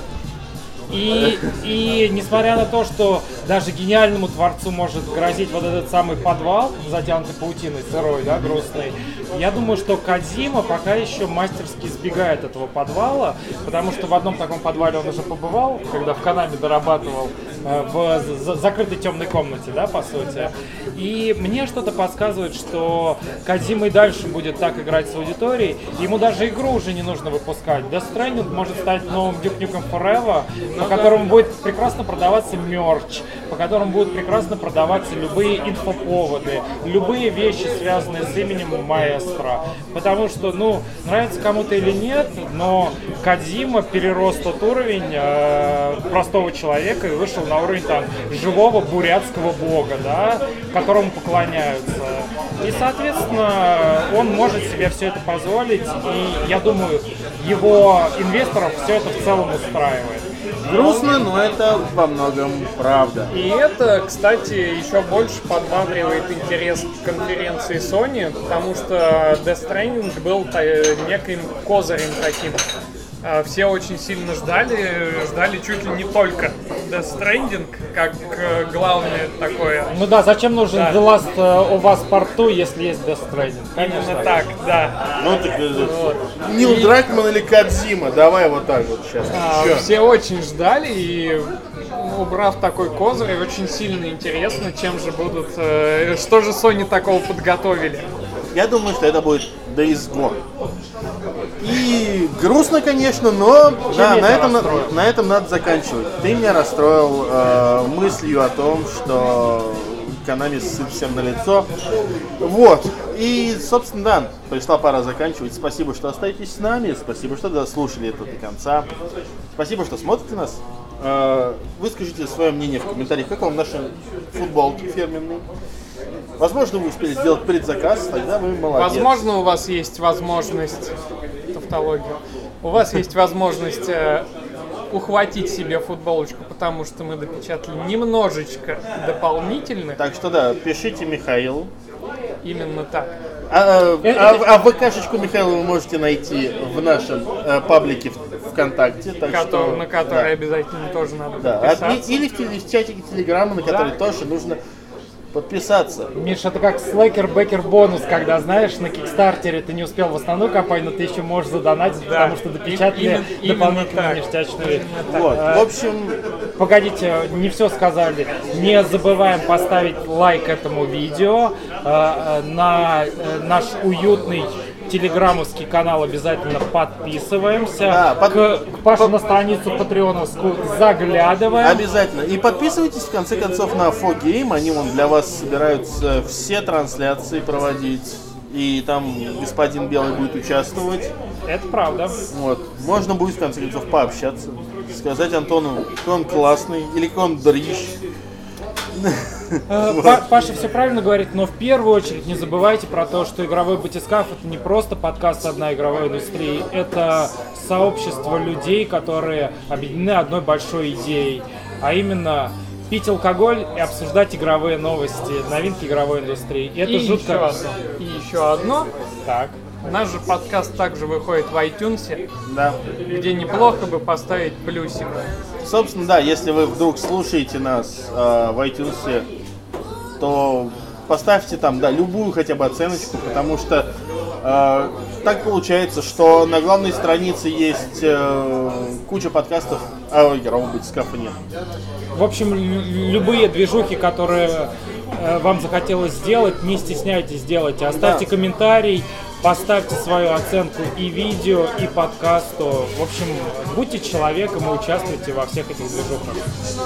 И, и несмотря на то, что даже гениальному творцу может грозить вот этот самый подвал, затянутый паутиной сырой, да, грустный, я думаю, что Кадзима пока еще мастерски избегает этого подвала, потому что в одном таком подвале он уже побывал, когда в Канаме дорабатывал э, в за- закрытой темной комнате, да, по сути. И мне что-то подсказывает, что Кадзима и дальше будет так играть с аудиторией. Ему даже игру уже не нужно выпускать. Death Stranding может стать новым Duke Nukem Forever, по которому будет прекрасно продаваться мерч, по которому будут прекрасно продаваться любые инфоповоды, любые вещи, связанные с именем маэстро. Потому что, ну, нравится кому-то или нет, но Кадзима перерос тот уровень э, простого человека и вышел на уровень там живого бурятского бога, да, которому поклоняются. И, соответственно, он может себе все это позволить, и я думаю, его инвесторов все это в целом устраивает. Грустно, но это во многом правда. И это, кстати, еще больше подбадривает интерес к конференции Sony, потому что Death Stranding был неким козырем таким. А, Все очень сильно ждали, ждали чуть ли не только Death Stranding, как э, главное такое. Ну да, зачем нужен Да. The Last э, of Us Part 2, если есть Death Stranding? Конечно. Именно так, да. Ну, так, э, Вот. Нил И- Дракман или Кадзима, давай вот так вот сейчас. А, Чё? Все очень ждали и убрав такой козырь, очень сильно интересно, чем же будут, что же Sony такого подготовили. Я думаю, что это будет Days Gone. И грустно, конечно, но да, на, этом, на, расстроил? на этом надо заканчивать. Ты меня расстроил э, мыслью о том, что Канами ссыт всем на лицо. Вот. И, собственно, да, пришла пора заканчивать. Спасибо, что остаетесь с нами. Спасибо, что дослушали это до конца. Спасибо, что смотрите нас. Э, Выскажите свое мнение в комментариях, как вам наши футболки фирменные. Возможно, вы успели сделать предзаказ, тогда вы молодец. Возможно, у вас есть возможность, тавтология, у вас есть возможность э, ухватить себе футболочку, потому что мы допечатали немножечко дополнительных, Так что да, пишите Михаилу. именно так. А, а, а, а ВКшечку Михаила вы можете найти в нашем э, паблике ВКонтакте. Так Котор- что, на который да, обязательно тоже надо да. подписаться. А, и- или в, в чатике Телеграма, на который тоже нужно подписаться. Миша, это как слэкер бэкер бонус, когда, знаешь, на Кикстартере ты не успел в основную кампанию, но ты еще можешь задонатить, Да. потому что допечатали Именно- именно дополнительную ништячную. Вот. В общем, Погодите, не все сказали. Не забываем поставить лайк этому видео. Э, э, На э, наш уютный телеграммовский канал обязательно подписываемся. Да, под- К, к Паше на страницу патреоновскую заглядываем. обязательно. И подписывайтесь, в конце концов, на 4Game. Они вон для вас собираются все трансляции проводить. И там господин Белый будет участвовать. Это правда. Вот. Можно будет, в конце концов, пообщаться. Сказать Антону, какой он классный, или какой он дрищ. Э, <laughs> Па- Паша все правильно говорит, но в первую очередь не забывайте про то, что игровой батискаф это не просто подкаст одной игровой индустрии, это сообщество людей, которые объединены одной большой идеей, а именно пить алкоголь и обсуждать игровые новости, новинки игровой индустрии. И это И жутко. еще одно. И еще одно. Так. Наш же подкаст также выходит в iTunes, Да. где неплохо бы поставить плюсик. Собственно, да, если вы вдруг слушаете нас э, в iTunes, то поставьте там, да, любую хотя бы оценочку, потому что э, так получается, что на главной странице есть э, куча подкастов, а игрового батискафа нет. В общем, лю- любые движухи, которые э, вам захотелось сделать, не стесняйтесь, делайте. Оставьте Да. комментарий, поставьте свою оценку и видео, и подкасту. В общем, будьте человеком и участвуйте во всех этих движухах.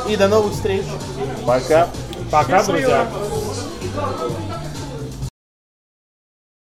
И до новых встреч. Пока. Пока, Счастливо. друзья.